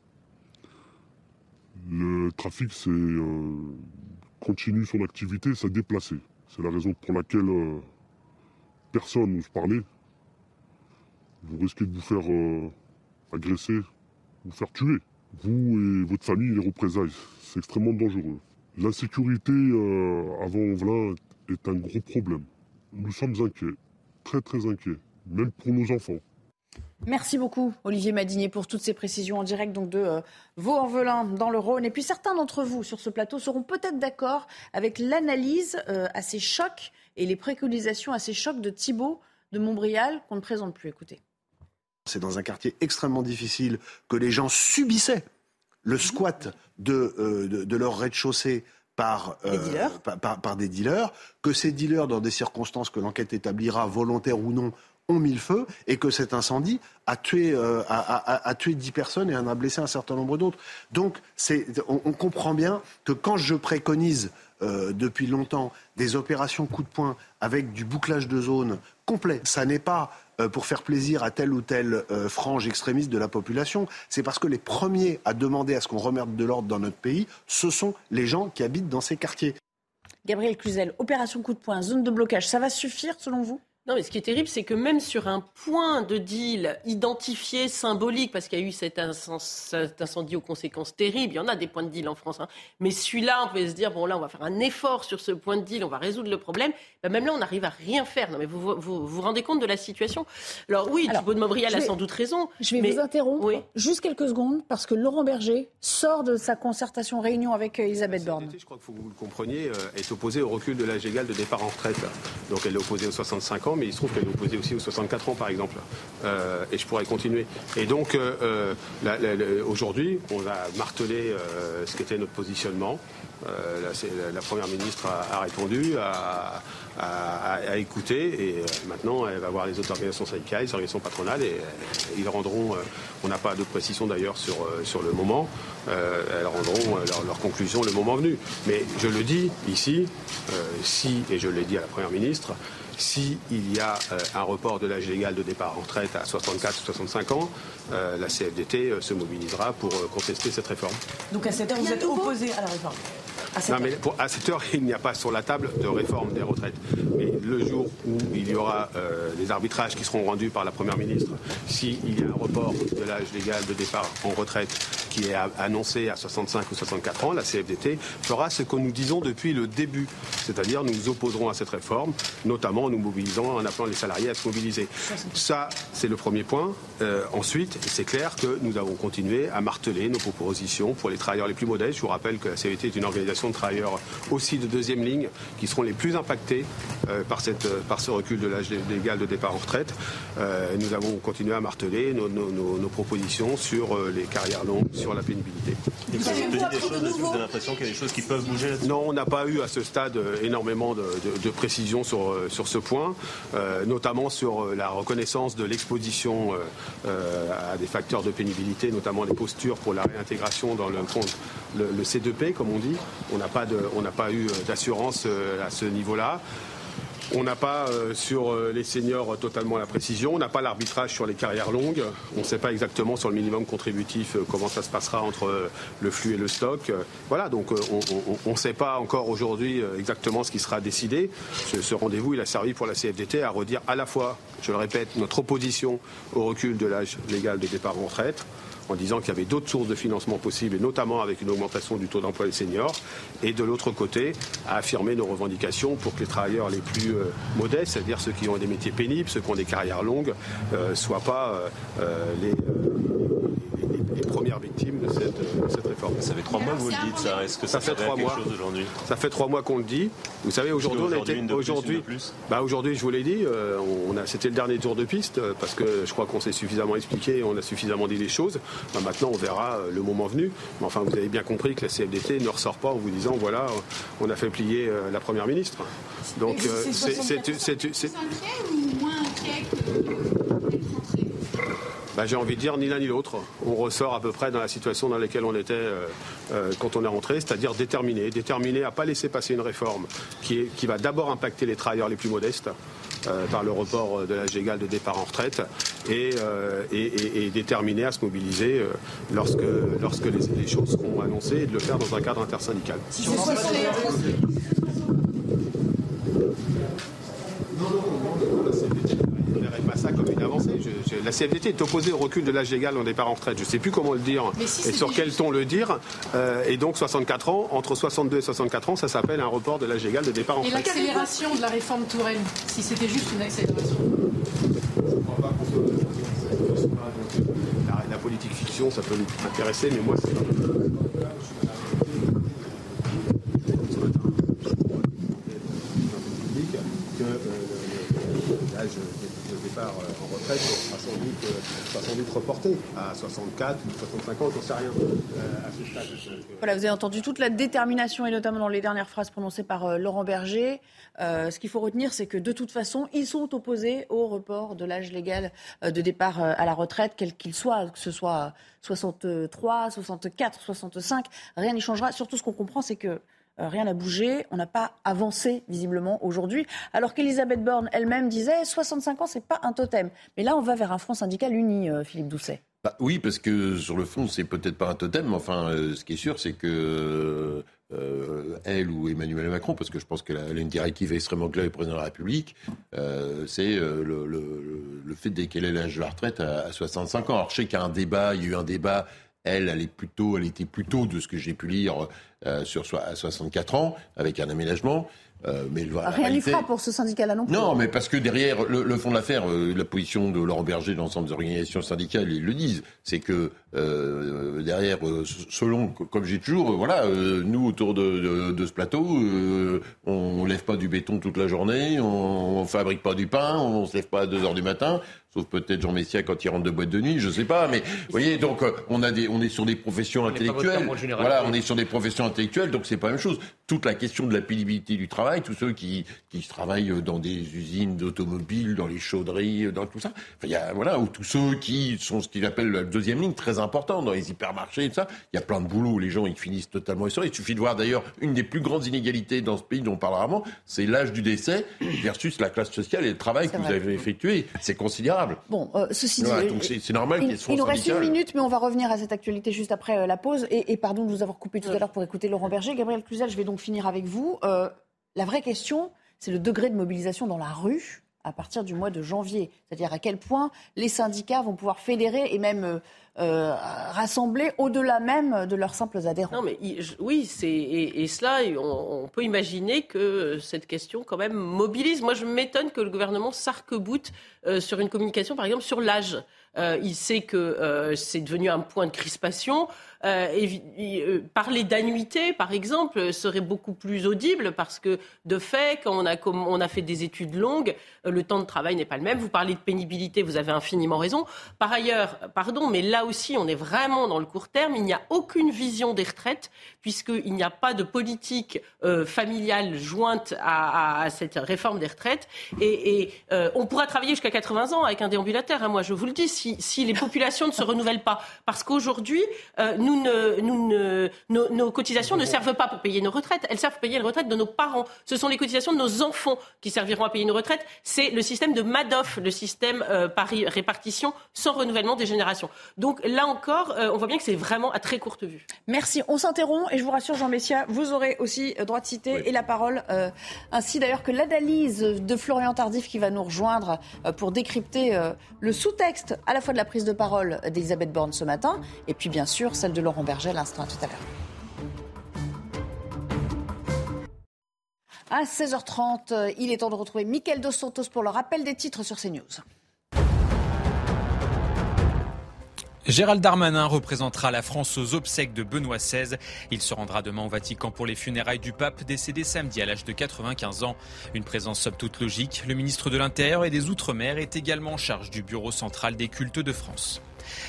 Le trafic continue son activité, s'est déplacé. C'est la raison pour laquelle personne n'ose parler. Vous risquez de vous faire agresser, vous faire tuer. Vous et votre famille, les représailles, c'est extrêmement dangereux. L'insécurité euh, avant Velin est un gros problème. Nous sommes inquiets, très très inquiets, même pour nos enfants. Merci beaucoup, Olivier Madinier, pour toutes ces précisions en direct donc de euh, Vaux-en-Velin dans le Rhône. Et puis certains d'entre vous sur ce plateau seront peut-être d'accord avec l'analyse euh, assez choc et les préconisations assez choc de Thibault de Montbrial qu'on ne présente plus. Écoutez. C'est dans un quartier extrêmement difficile que les gens subissaient le squat de, euh, leur rez-de-chaussée par, euh, par, des dealers, que ces dealers, dans des circonstances que l'enquête établira, volontaires ou non, ont mis le feu et que cet incendie a tué, euh, a, tué 10 personnes et en a blessé un certain nombre d'autres. Donc on, on, comprend bien que quand je préconise depuis longtemps des opérations coup de poing avec du bouclage de zone complet, ça n'est pas euh, pour faire plaisir à telle ou telle euh, frange extrémiste de la population. C'est parce que les premiers à demander à ce qu'on remette de l'ordre dans notre pays, ce sont les gens qui habitent dans ces quartiers. Gabriel Cluzel, opération coup de poing, zone de blocage, ça va suffire selon vous? Non, mais ce qui est terrible, c'est que même sur un point de deal identifié, symbolique, parce qu'il y a eu cet, incendie aux conséquences terribles, il y en a des points de deal en France, hein, mais celui-là, on peut se dire, bon là, on va faire un effort sur ce point de deal, on va résoudre le problème. Ben, même là, on n'arrive à rien faire. Non, mais vous vous, rendez compte de la situation? Alors oui, Thibault de Montbrial a sans doute raison. Je vais vous interrompre juste quelques secondes, parce que Laurent Berger sort de sa concertation réunion avec euh, Elisabeth Borne. Je crois que vous le compreniez, euh, est opposée au recul de l'âge égal de départ en retraite. Donc elle est opposée aux 65 ans mais il se trouve qu'elle est opposée aussi aux 64 ans, par exemple. Euh, et je pourrais continuer. Et donc, euh, aujourd'hui, on a martelé ce qu'était notre positionnement. La, Première ministre a, répondu, a, a, écouté, et maintenant, elle va voir les autres organisations syndicales, les organisations patronales, et ils rendront, on n'a pas de précision d'ailleurs sur, sur le moment, elles rendront leur, leur, conclusion le moment venu. Mais je le dis ici, si, et je l'ai dit à la Première ministre, s'il y a euh, un report de l'âge légal de départ en retraite à 64 ou 65 ans, euh, la CFDT euh, se mobilisera pour contester cette réforme. Donc à cette heure, vous êtes opposé à la réforme non, mais à cette heure, il n'y a pas sur la table de réforme des retraites. Mais le jour où il y aura les arbitrages qui seront rendus par la Première ministre, s'il y a un report de l'âge légal de départ en retraite qui est annoncé à 65 ou 64 ans, la CFDT fera ce que nous disons depuis le début. C'est-à-dire nous nous opposerons à cette réforme, notamment en nous mobilisant, en appelant les salariés à se mobiliser. Ça, c'est le premier point. Euh, ensuite, c'est clair que nous avons continué à marteler nos propositions pour les travailleurs les plus modestes. Je vous rappelle que la CFDT est une organisation de travailleurs aussi de deuxième ligne qui seront les plus impactés euh, par, cette, par ce recul de l'âge légal de départ en retraite. Euh, nous avons continué à marteler nos, nos propositions sur les carrières longues, sur la pénibilité. vous avez Vous avez l'impression qu'il y a des choses qui peuvent bouger là-dessus? Non, on n'a pas eu à ce stade euh, énormément de, de, précision sur, euh, sur ce point, euh, notamment sur la reconnaissance de l'exposition à des facteurs de pénibilité, notamment les postures pour la réintégration dans le, le, le C2P, comme on dit. On n'a pas, eu d'assurance à ce niveau-là. On n'a pas euh, sur euh, les seniors totalement la précision. On n'a pas l'arbitrage sur les carrières longues. On ne sait pas exactement sur le minimum contributif euh, comment ça se passera entre le flux et le stock. Voilà, donc on ne sait pas encore aujourd'hui exactement ce qui sera décidé. Ce, ce rendez-vous, il a servi pour la CFDT à redire à la fois, je le répète, notre opposition au recul de l'âge légal de départ en retraite en disant qu'il y avait d'autres sources de financement possibles, et notamment avec une augmentation du taux d'emploi des seniors, et de l'autre côté, à affirmer nos revendications pour que les travailleurs les plus euh, modestes, c'est-à-dire ceux qui ont des métiers pénibles, ceux qui ont des carrières longues, ne euh, soient pas euh, les premières victimes de cette, réforme. Ça fait trois mois que vous le dites, ça. Est-ce que ça, fait trois mois aujourd'hui Ça fait trois mois qu'on le dit. Vous savez, aujourd'hui, on était aujourd'hui, bah aujourd'hui, je vous l'ai dit, on a, c'était le dernier tour de piste parce que je crois qu'on s'est suffisamment expliqué, on a suffisamment dit les choses. Bah, maintenant, on verra euh, le moment venu. Mais enfin, vous avez bien compris que la CFDT ne ressort pas en vous disant voilà, on a fait plier euh, la première ministre. Donc, c'est ou moins bah, j'ai envie de dire ni l'un ni l'autre. On ressort à peu près dans la situation dans laquelle on était euh, quand on est rentré, c'est-à-dire déterminé, déterminé à pas laisser passer une réforme qui, va d'abord impacter les travailleurs les plus modestes, euh, par le report de l'âge légal de départ en retraite et, euh, déterminé à se mobiliser euh, lorsque, lorsque les, choses seront annoncées et de le faire dans un cadre intersyndical. La CFDT est opposée au recul de l'âge légal en départ en retraite. Je ne sais plus comment le dire et sur quel ton le dire. Euh, et donc 64 ans, entre 62 et 64 ans, ça s'appelle un report de l'âge légal de départ en retraite. Et l'accélération de la réforme Touraine, si c'était juste une accélération la, la politique fiction, ça peut nous intéresser, mais moi, c'est pas. sera sans doute, à 64 ou 65 ans, j'en sais rien. Euh, voilà, vous avez entendu toute la détermination, et notamment dans les dernières phrases prononcées par euh, Laurent Berger. Euh, ce qu'il faut retenir, c'est que de toute façon, ils sont opposés au report de l'âge légal de départ à la retraite, quel qu'il soit, que ce soit 63, 64, 65, rien n'y changera. Surtout, ce qu'on comprend, c'est que rien n'a bougé, on n'a pas avancé visiblement aujourd'hui, alors qu'Elisabeth Borne elle-même disait 65 ans, c'est pas un totem. Mais là, on va vers un front syndical uni, euh, Philippe Doucet. Bah oui, parce que sur le fond, c'est peut-être pas un totem, mais enfin, euh, ce qui est sûr, c'est que elle ou Emmanuel Macron, parce que je pense qu'elle a, une directive extrêmement claire du président de la République, c'est le, fait de l'âge de la retraite à, à 65 ans. Alors je sais qu'il y a un débat, il y a eu un débat elle, elle, est plutôt, elle était plutôt, de ce que j'ai pu lire, euh, sur, à 64 ans, avec un aménagement. Euh, mais Rien n'y fera pour ce syndicat-là non plus. Non, mais parce que derrière le, fond de l'affaire, euh, la position de Laurent Berger, de l'ensemble des organisations syndicales, ils le disent, c'est que euh, derrière, euh, selon, comme j'ai toujours, voilà, nous autour de, ce plateau, on, ne lève pas du béton toute la journée, on, on fabrique pas du pain, on se lève pas à 2 heures du matin, sauf peut-être Jean Messia quand il rentre de boîte de nuit, je sais pas, mais vous voyez, donc euh, on a des, on est sur des professions intellectuelles. Voilà, on est sur des professions intellectuelles, donc c'est pas la même chose. Toute la question de la pénibilité du travail, tous ceux qui, qui travaillent dans des usines d'automobiles, dans les chaudderies, dans tout ça, enfin, y a, voilà, ou tous ceux qui sont ce qu'ils appellent la deuxième ligne, très important, dans les hypermarchés et tout ça, il y a plein de boulot, les gens ils finissent totalement essorés. Il suffit de voir d'ailleurs une des plus grandes inégalités dans ce pays dont on parle rarement, c'est l'âge du décès versus la classe sociale et le travail que vous avez effectué. C'est considérable. Bon, euh, ceci dit, c'est normal qu'il Il nous reste une minute, mais on va revenir à cette actualité juste après euh, la pause. Et, pardon de vous avoir coupé tout à l'heure pour écouter Laurent Berger. Gabriel Cluzel, je vais donc finir avec vous. Euh, la vraie question, c'est le degré de mobilisation dans la rue à partir du mois de janvier. C'est-à-dire à quel point les syndicats vont pouvoir fédérer et même euh, rassembler au-delà même de leurs simples adhérents. Non, mais oui, c'est et, cela, on, peut imaginer que cette question quand même mobilise. Moi, je m'étonne que le gouvernement s'arc-boute euh, sur une communication, par exemple, sur l'âge. Euh, il sait que c'est devenu un point de crispation. Euh, parler d'annuité, par exemple, serait beaucoup plus audible parce que, de fait, quand on a, fait des études longues, le temps de travail n'est pas le même. Vous parlez de pénibilité, vous avez infiniment raison. Par ailleurs, pardon, mais là aussi, on est vraiment dans le court terme. Il n'y a aucune vision des retraites, puisqu'il n'y a pas de politique euh, familiale jointe à, cette réforme des retraites. Et, euh, on pourra travailler jusqu'à 80 ans avec un déambulateur, hein, moi je vous le dis, si, les populations ne se renouvellent pas. Parce qu'aujourd'hui, euh, nous ne, nous ne, nos, cotisations ne servent pas pour payer nos retraites, elles servent pour payer les retraites de nos parents. Ce sont les cotisations de nos enfants qui serviront à payer nos retraites. C'est le système de Madoff, le système par répartition sans renouvellement des générations. Donc là encore, euh, on voit bien que c'est vraiment à très courte vue. Merci. On s'interrompt et je vous rassure, Jean Messia, vous aurez aussi euh, droit de citer et la parole. Euh, ainsi d'ailleurs que l'analyse de Florian Tardif qui va nous rejoindre pour décrypter le sous-texte à la fois de la prise de parole d'Elisabeth Borne ce matin et puis bien sûr celle de Laurent Berger à l'instant tout à l'heure. À 16h30, il est temps de retrouver Mickaël Dos Santos pour le rappel des titres sur CNews. Gérald Darmanin représentera la France aux obsèques de Benoît XVI. Il se rendra demain au Vatican pour les funérailles du pape décédé samedi à l'âge de 95 ans. Une présence somme toute logique. Le ministre de l'Intérieur et des Outre-mer est également en charge du Bureau central des cultes de France.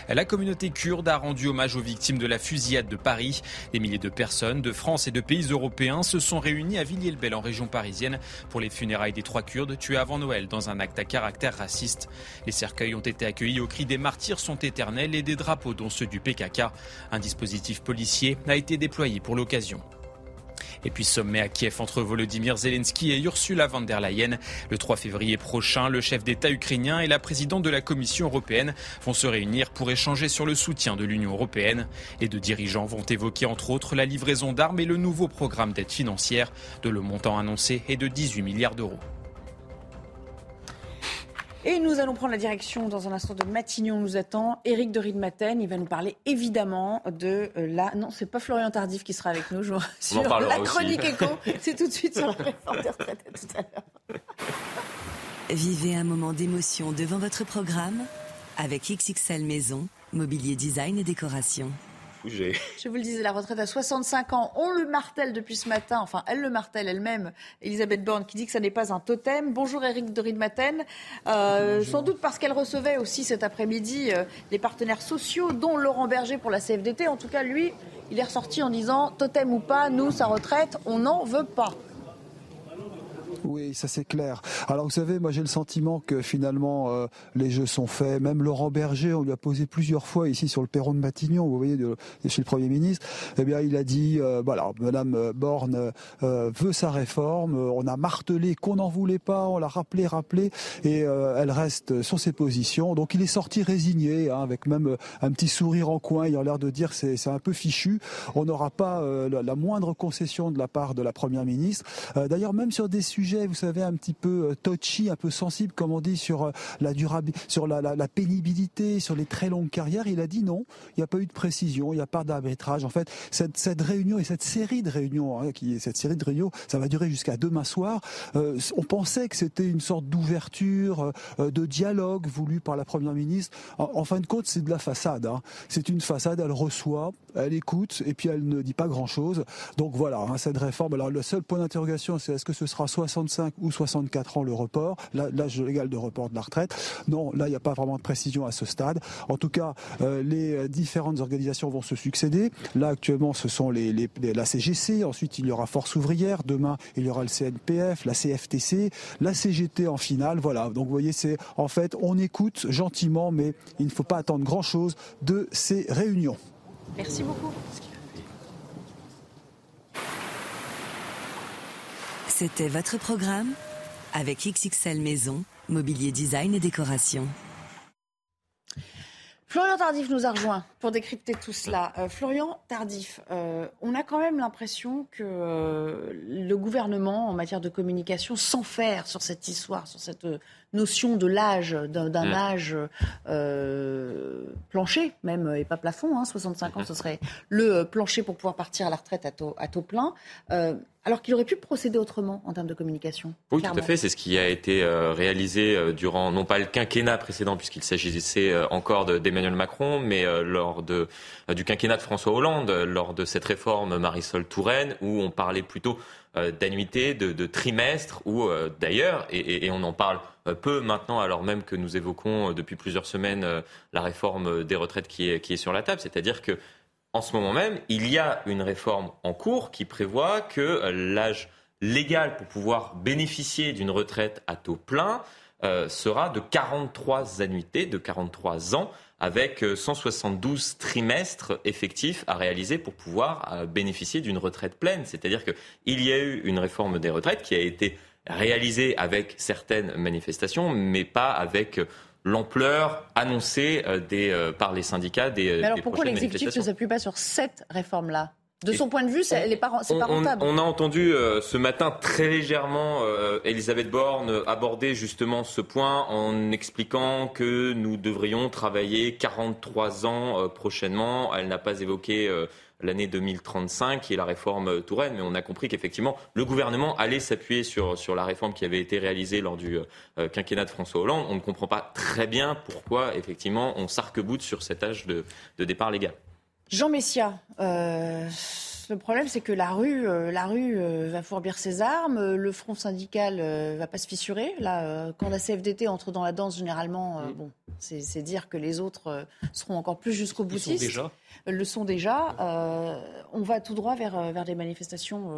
La communauté kurde a rendu hommage aux victimes de la fusillade de Paris. Des milliers de personnes de France et de pays européens se sont réunies à Villiers-le-Bel en région parisienne pour les funérailles des trois Kurdes tués avant Noël dans un acte à caractère raciste. Les cercueils ont été accueillis au cri des martyrs sont éternels et des drapeaux dont ceux du PKK. Un dispositif policier a été déployé pour l'occasion. Et puis sommet à Kiev entre Volodymyr Zelensky et Ursula von der Leyen. Le 3 février prochain, le chef d'État ukrainien et la présidente de la Commission européenne vont se réunir pour échanger sur le soutien de l'Union européenne. Les deux dirigeants vont évoquer entre autres la livraison d'armes et le nouveau programme d'aide financière, de le montant annoncé est de 18 milliards d'euros. Et nous allons prendre la direction dans un instant de Matignon nous attend. Éric de Ridmaten, il va nous parler évidemment de euh, la... Non, c'est pas Florian Tardif qui sera avec nous, je sur la chronique éco. C'est tout de suite sur la réforme des retraites. tout à l'heure. Vivez un moment d'émotion devant votre programme avec XXL Maison, mobilier design et décoration. Je vous le disais, la retraite à 65 ans, on le martèle depuis ce matin, enfin elle le martèle elle-même, Elisabeth Borne, qui dit que ça n'est pas un totem. Bonjour Eric de Ridmaten. Euh, sans doute parce qu'elle recevait aussi cet après-midi euh, les partenaires sociaux, dont Laurent Berger pour la CFDT. En tout cas, lui, il est ressorti en disant, totem ou pas, nous, sa retraite, on n'en veut pas. Oui, ça c'est clair. Alors vous savez, moi j'ai le sentiment que finalement euh, les jeux sont faits. Même Laurent Berger, on lui a posé plusieurs fois ici sur le perron de Matignon, vous voyez, de, chez le Premier ministre. Eh bien, il a dit, euh, voilà, Madame Borne euh, veut sa réforme. On a martelé qu'on n'en voulait pas, on l'a rappelé, rappelé, et elle reste sur ses positions. Donc il est sorti résigné, hein, avec même un petit sourire en coin. Il a l'air de dire c'est c'est un peu fichu. On n'aura pas la, la, moindre concession de la part de la Première ministre. D'ailleurs, même sur des sujets vous savez, un petit peu euh, touchy, un peu sensible, comme on dit, sur euh, la durabilité, sur la, pénibilité, sur les très longues carrières. Il a dit non, il n'y a pas eu de précision, il n'y a pas d'arbitrage. En fait, cette, réunion et cette série de réunions, hein, cette série de réunions, ça va durer jusqu'à demain soir. Euh, on pensait que c'était une sorte d'ouverture, de dialogue voulu par la première ministre. En, fin de compte, c'est de la façade. Hein. C'est une façade. Elle reçoit, elle écoute, et puis elle ne dit pas grand-chose. Donc voilà, hein, cette réforme. Alors le seul point d'interrogation, c'est est-ce que ce sera 65 ou 64 ans le report, l'âge légal de report de la retraite. Non, là, il n'y a pas vraiment de précision à ce stade. En tout cas, euh, les différentes organisations vont se succéder. Là, actuellement, ce sont les, les, la CGC. Ensuite, il y aura Force ouvrière. Demain, il y aura le CNPF, la CFTC, la CGT en finale. Voilà. Donc, vous voyez, c'est en fait, on écoute gentiment, mais il ne faut pas attendre grand-chose de ces réunions. Merci beaucoup. C'était votre programme avec XXL Maison, mobilier design et décoration. Florian Tardif nous a rejoint pour décrypter tout cela. Euh, Florian Tardif, euh, on a quand même l'impression que euh, le gouvernement, en matière de communication, s'enferme sur cette histoire, sur cette notion de l'âge, d'un mm. âge plancher, même, et pas plafond. Hein, 65 ans, ce serait le plancher pour pouvoir partir à la retraite à taux, à taux plein alors qu'il aurait pu procéder autrement en termes de communication. Oui, tout à fait. C'est ce qui a été euh, réalisé euh, durant, non pas le quinquennat précédent, puisqu'il s'agissait euh, encore d'Emmanuel Macron, mais lors de, du quinquennat de François Hollande, lors de cette réforme Marisol Touraine, où on parlait plutôt d'annuité, de, de, trimestre, ou d'ailleurs, et, et, on en parle peu maintenant, alors même que nous évoquons depuis plusieurs semaines la réforme des retraites qui est, qui est sur la table, c'est-à-dire que en ce moment même, il y a une réforme en cours qui prévoit que euh, l'âge légal pour pouvoir bénéficier d'une retraite à taux plein euh, sera de 43 annuités, de 43 ans, avec 172 euh, trimestres effectifs à réaliser pour pouvoir bénéficier d'une retraite pleine. C'est-à-dire qu'il y a eu une réforme des retraites qui a été réalisée avec certaines manifestations, mais pas avec l'ampleur annoncée euh, des, euh, par les syndicats des. Mais alors pourquoi l'exécutif ne s'appuie pas sur cette réforme-là? De son point de vue, c'est pas, pas rentable. On, a entendu euh, ce matin très légèrement Elisabeth Borne aborder justement ce point en expliquant que nous devrions travailler 43 ans prochainement. Elle n'a pas évoqué l'année 2035, qui est la réforme Touraine. Mais on a compris qu'effectivement, le gouvernement allait s'appuyer sur, sur la réforme qui avait été réalisée lors du euh, quinquennat de François Hollande. On ne comprend pas très bien pourquoi, effectivement, on s'arc-boute sur cet âge de, de départ légal. Jean Messia, euh, le problème, c'est que la rue, euh, la rue euh, va fourbir ses armes, le front syndical ne va pas se fissurer. Là, quand la CFDT entre dans la danse, généralement, mm. bon, c'est dire que les autres seront encore plus jusqu'au bout. Déjà. Le sont déjà. on va tout droit vers, vers des manifestations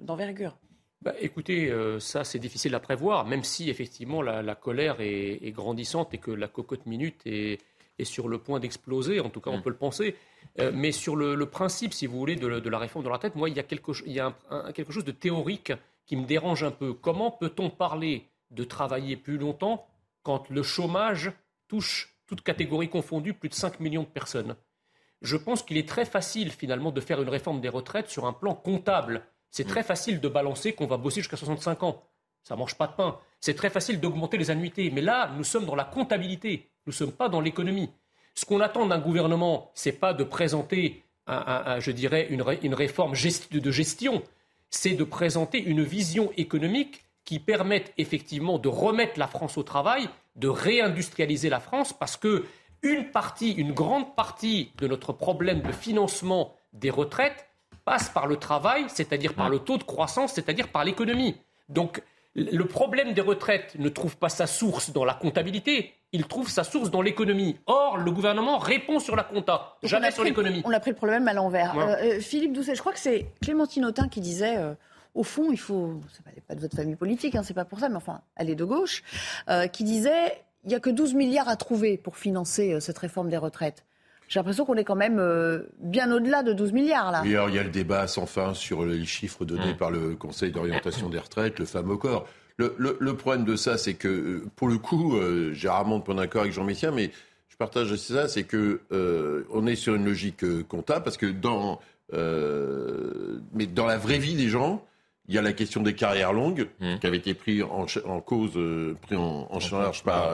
d'envergure. Bah, écoutez, ça c'est difficile à prévoir, même si effectivement la, colère est, grandissante et que la cocotte minute est, est sur le point d'exploser, en tout cas on mm. peut le penser. Euh, mais sur le, principe, si vous voulez, de, la réforme de la retraite, moi, il y a, quelque, chose de théorique qui me dérange un peu. Comment peut-on parler de travailler plus longtemps quand le chômage touche, toute catégorie confondue, plus de 5 millions de personnes? Je pense qu'il est très facile, finalement, de faire une réforme des retraites sur un plan comptable. C'est très facile de balancer qu'on va bosser jusqu'à 65 ans. Ça ne mange pas de pain. C'est très facile d'augmenter les annuités. Mais là, nous sommes dans la comptabilité. Nous ne sommes pas dans l'économie. Ce qu'on attend d'un gouvernement, ce n'est pas de présenter, je dirais, une, réforme de gestion, c'est de présenter une vision économique qui permette effectivement de remettre la France au travail, de réindustrialiser la France, parce que une partie, une grande partie de notre problème de financement des retraites passe par le travail, c'est-à-dire par le taux de croissance, c'est-à-dire par l'économie. Donc le problème des retraites ne trouve pas sa source dans la comptabilité, il trouve sa source dans l'économie. Or, le gouvernement répond sur la compta, jamais sur l'économie. On a pris le problème à l'envers. Euh, euh, Philippe Doucet, je crois que c'est Clémentine Autain qui disait. Euh, au fond, il faut, c'est pas, pas de votre famille politique, hein, c'est pas pour ça, mais enfin, elle est de gauche, qui disait, il n'y a que 12 milliards à trouver pour financer cette réforme des retraites. J'ai l'impression qu'on est quand même bien au-delà de 12 milliards là. il y a le débat sans fin sur les chiffres donnés mmh. par le Conseil d'orientation des retraites, le fameux corps. Le, problème de ça, c'est que, euh, pour le coup, euh, j'ai rarement de point d'accord avec Jean Messia, mais je partage aussi ça, c'est que euh, on est sur une logique comptable, parce que dans, mais dans la vraie vie des gens, Il y a la question des carrières longues, mmh. qui avait été pris en, en cause, euh, pris en, en charge par,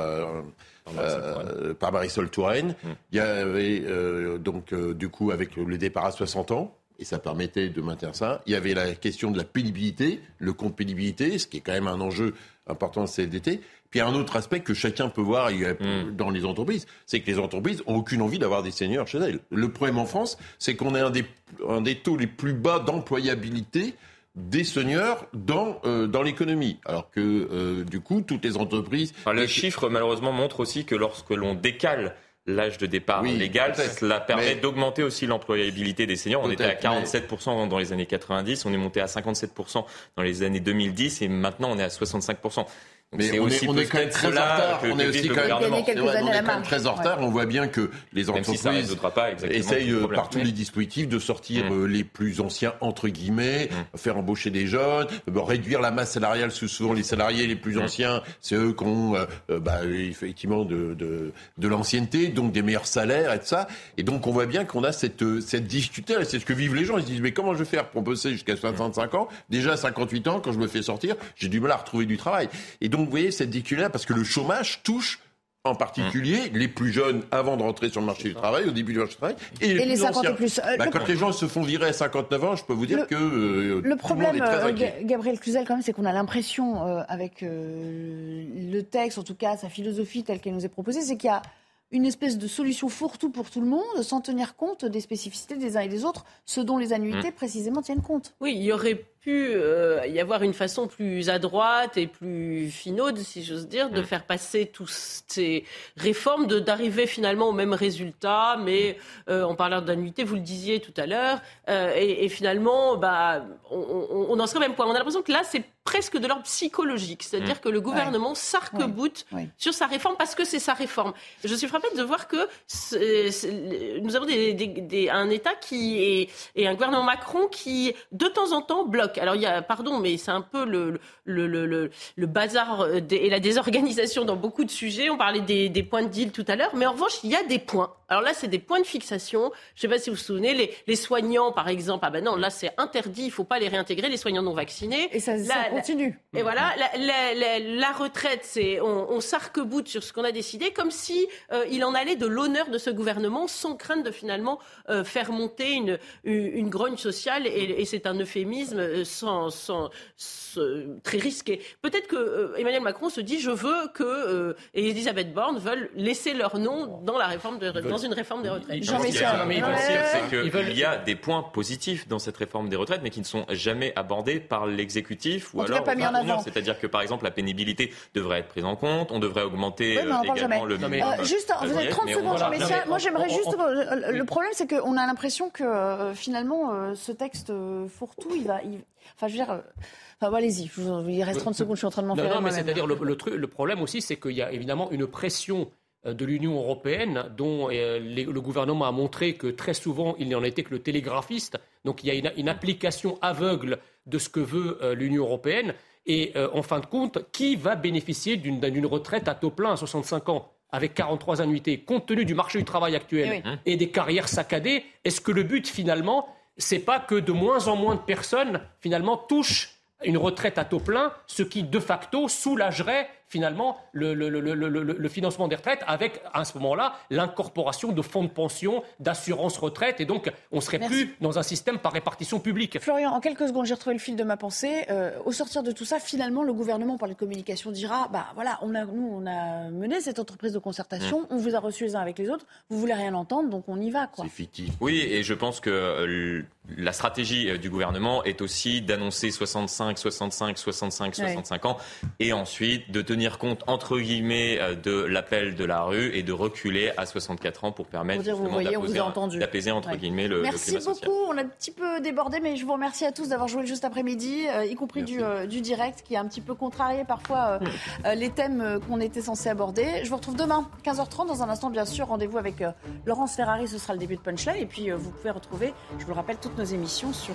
euh, par Marisol Touraine. Mmh. Il y avait euh, donc, euh, du coup, avec le départ à 60 ans, et ça permettait de maintenir ça. Il y avait la question de la pénibilité, le compte pénibilité, ce qui est quand même un enjeu important de CFDT. Puis il y a un autre aspect que chacun peut voir mmh. dans les entreprises, c'est que les entreprises ont aucune envie d'avoir des seniors chez elles. Le problème en France, c'est qu'on est un des, un des taux les plus bas d'employabilité des seniors dans, euh, dans l'économie. Alors que, euh, du coup, toutes les entreprises... Enfin, le chiffre, malheureusement, montre aussi que lorsque l'on décale l'âge de départ oui, légal, cela permet mais... d'augmenter aussi l'employabilité des seniors. On était à 47% mais... dans les années 90, on est monté à 57% dans les années 2010 et maintenant on est à 65%. Mais on est, on est quand même très en retard. On est aussi quand même, on est quand même très en retard. Ouais. On voit bien que les entreprises si pas essayent euh, par tous les dispositifs de sortir mmh. les plus anciens entre guillemets, mmh. faire embaucher des jeunes, euh, réduire la masse salariale. Souvent les salariés les plus mmh. anciens, c'est eux qui ont euh, bah, effectivement de, de, de l'ancienneté, donc des meilleurs salaires et tout ça. Et donc on voit bien qu'on a cette, cette difficulté. C'est ce que vivent les gens. Ils se disent mais comment je vais faire pour bosser jusqu'à 65 ans? Déjà à 58 ans, quand je me fais sortir, j'ai du mal à retrouver du travail. Et donc donc, vous voyez cette difficulté parce que le chômage touche en particulier les plus jeunes avant de rentrer sur le marché du travail, au début du marché du travail, et les, et les plus 50 anciens. Plus. Euh, bah, quand les gens se font virer à 59 ans, je peux vous dire le, que euh, le problème, le euh, Gabriel Cluzel, quand même, c'est qu'on a l'impression, euh, avec euh, le texte, en tout cas sa philosophie telle qu'elle nous est proposée, c'est qu'il y a une espèce de solution fourre-tout pour tout le monde, sans tenir compte des spécificités des uns et des autres, ce dont les annuités mmh. précisément tiennent compte. Oui, il y aurait pu euh, y avoir une façon plus adroite et plus finaude, si j'ose dire, de mmh. faire passer toutes ces réformes, d'arriver finalement au même résultat, mais euh, en parlant d'annuité, vous le disiez tout à l'heure, euh, et, et, finalement, bah, on, on, on en serait au même point. On a l'impression que là, c'est presque de l'ordre psychologique, c'est-à-dire mmh. que le gouvernement ouais. s'arc-boute ouais. sur sa réforme parce que c'est sa réforme. Je suis frappée de voir que c c nous avons des, des, des, un État qui est et un gouvernement Macron qui de temps en temps bloque. Alors il y a, pardon, mais c'est un peu le, le, le, le, bazar et la désorganisation dans beaucoup de sujets. On parlait des, des points de deal tout à l'heure, mais en revanche il y a des points. Alors là c'est des points de fixation. Je ne sais pas si vous vous souvenez, les, les soignants par exemple, ah ben non là c'est interdit, il ne faut pas les réintégrer, les soignants non vaccinés. Et ça, là, continue. Et voilà, la, la, la, la retraite, c'est on, on s'arc-boute sur ce qu'on a décidé, comme si euh, il en allait de l'honneur de ce gouvernement, sans crainte de finalement euh, faire monter une, une, une grogne sociale. Et, et c'est un euphémisme euh, sans, sans, très risqué. Peut-être que euh, Emmanuel Macron se dit je veux que euh, et Elisabeth Borne veulent laisser leur nom dans la réforme de, dans une réforme des retraites. Jean qu'il y a des points positifs dans cette réforme des retraites, mais qui ne sont jamais abordés par l'exécutif ou alors c'est-à-dire que par exemple la pénibilité devrait être prise en compte, on devrait augmenter oui, euh, également le minimum. Euh, juste, vous avez 30 secondes, Jean Messia. Moi j'aimerais juste. On, le problème c'est qu'on a l'impression que euh, finalement euh, ce texte euh, fourre-tout, il va. Il... Enfin, je veux dire. Enfin, allez-y, il reste 30 secondes, je suis en train de m'en faire. Non, mais c'est-à-dire le, le, le problème aussi, c'est qu'il y a évidemment une pression de l'Union européenne, dont euh, les, le gouvernement a montré que très souvent il n'en était que le télégraphiste. Donc il y a une, une application aveugle de ce que veut euh, l'Union européenne. Et euh, en fin de compte, qui va bénéficier d'une retraite à taux plein à 65 ans avec 43 annuités, compte tenu du marché du travail actuel oui. et des carrières saccadées Est-ce que le but finalement, c'est pas que de moins en moins de personnes finalement touchent une retraite à taux plein, ce qui de facto soulagerait finalement le, le, le, le, financement des retraites avec à ce moment-là l'incorporation de fonds de pension, d'assurance retraite et donc on serait Merci. plus dans un système par répartition publique. Florian, en quelques secondes, j'ai retrouvé le fil de ma pensée. Euh, au sortir de tout ça, finalement, le gouvernement par la communication dira bah voilà, on a, nous on a mené cette entreprise de concertation, mmh. on vous a reçu les uns avec les autres, vous voulez rien entendre, donc on y va quoi. C'est fictif. Oui, et je pense que euh, la stratégie euh, du gouvernement est aussi d'annoncer 65, 65, 65, 65 ouais. ans et ensuite de tenir tenir compte, entre guillemets, euh, de l'appel de la rue et de reculer à 64 ans pour permettre d'apaiser, entre ouais. guillemets, le, Merci le climat beaucoup. On a un petit peu débordé, mais je vous remercie à tous d'avoir joué juste après-midi, euh, y compris du, euh, du, direct, qui a un petit peu contrarié parfois euh les thèmes qu'on était censé aborder. Je vous retrouve demain, 15h30. Dans un instant, bien sûr, rendez-vous avec Laurence Ferrari. Ce sera le début de Punchline. Et puis, vous pouvez retrouver, je vous le rappelle, toutes nos émissions sur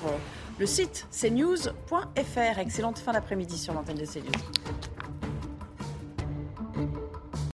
le site cnews.fr. Excellente fin d'après-midi sur l'antenne de CNews.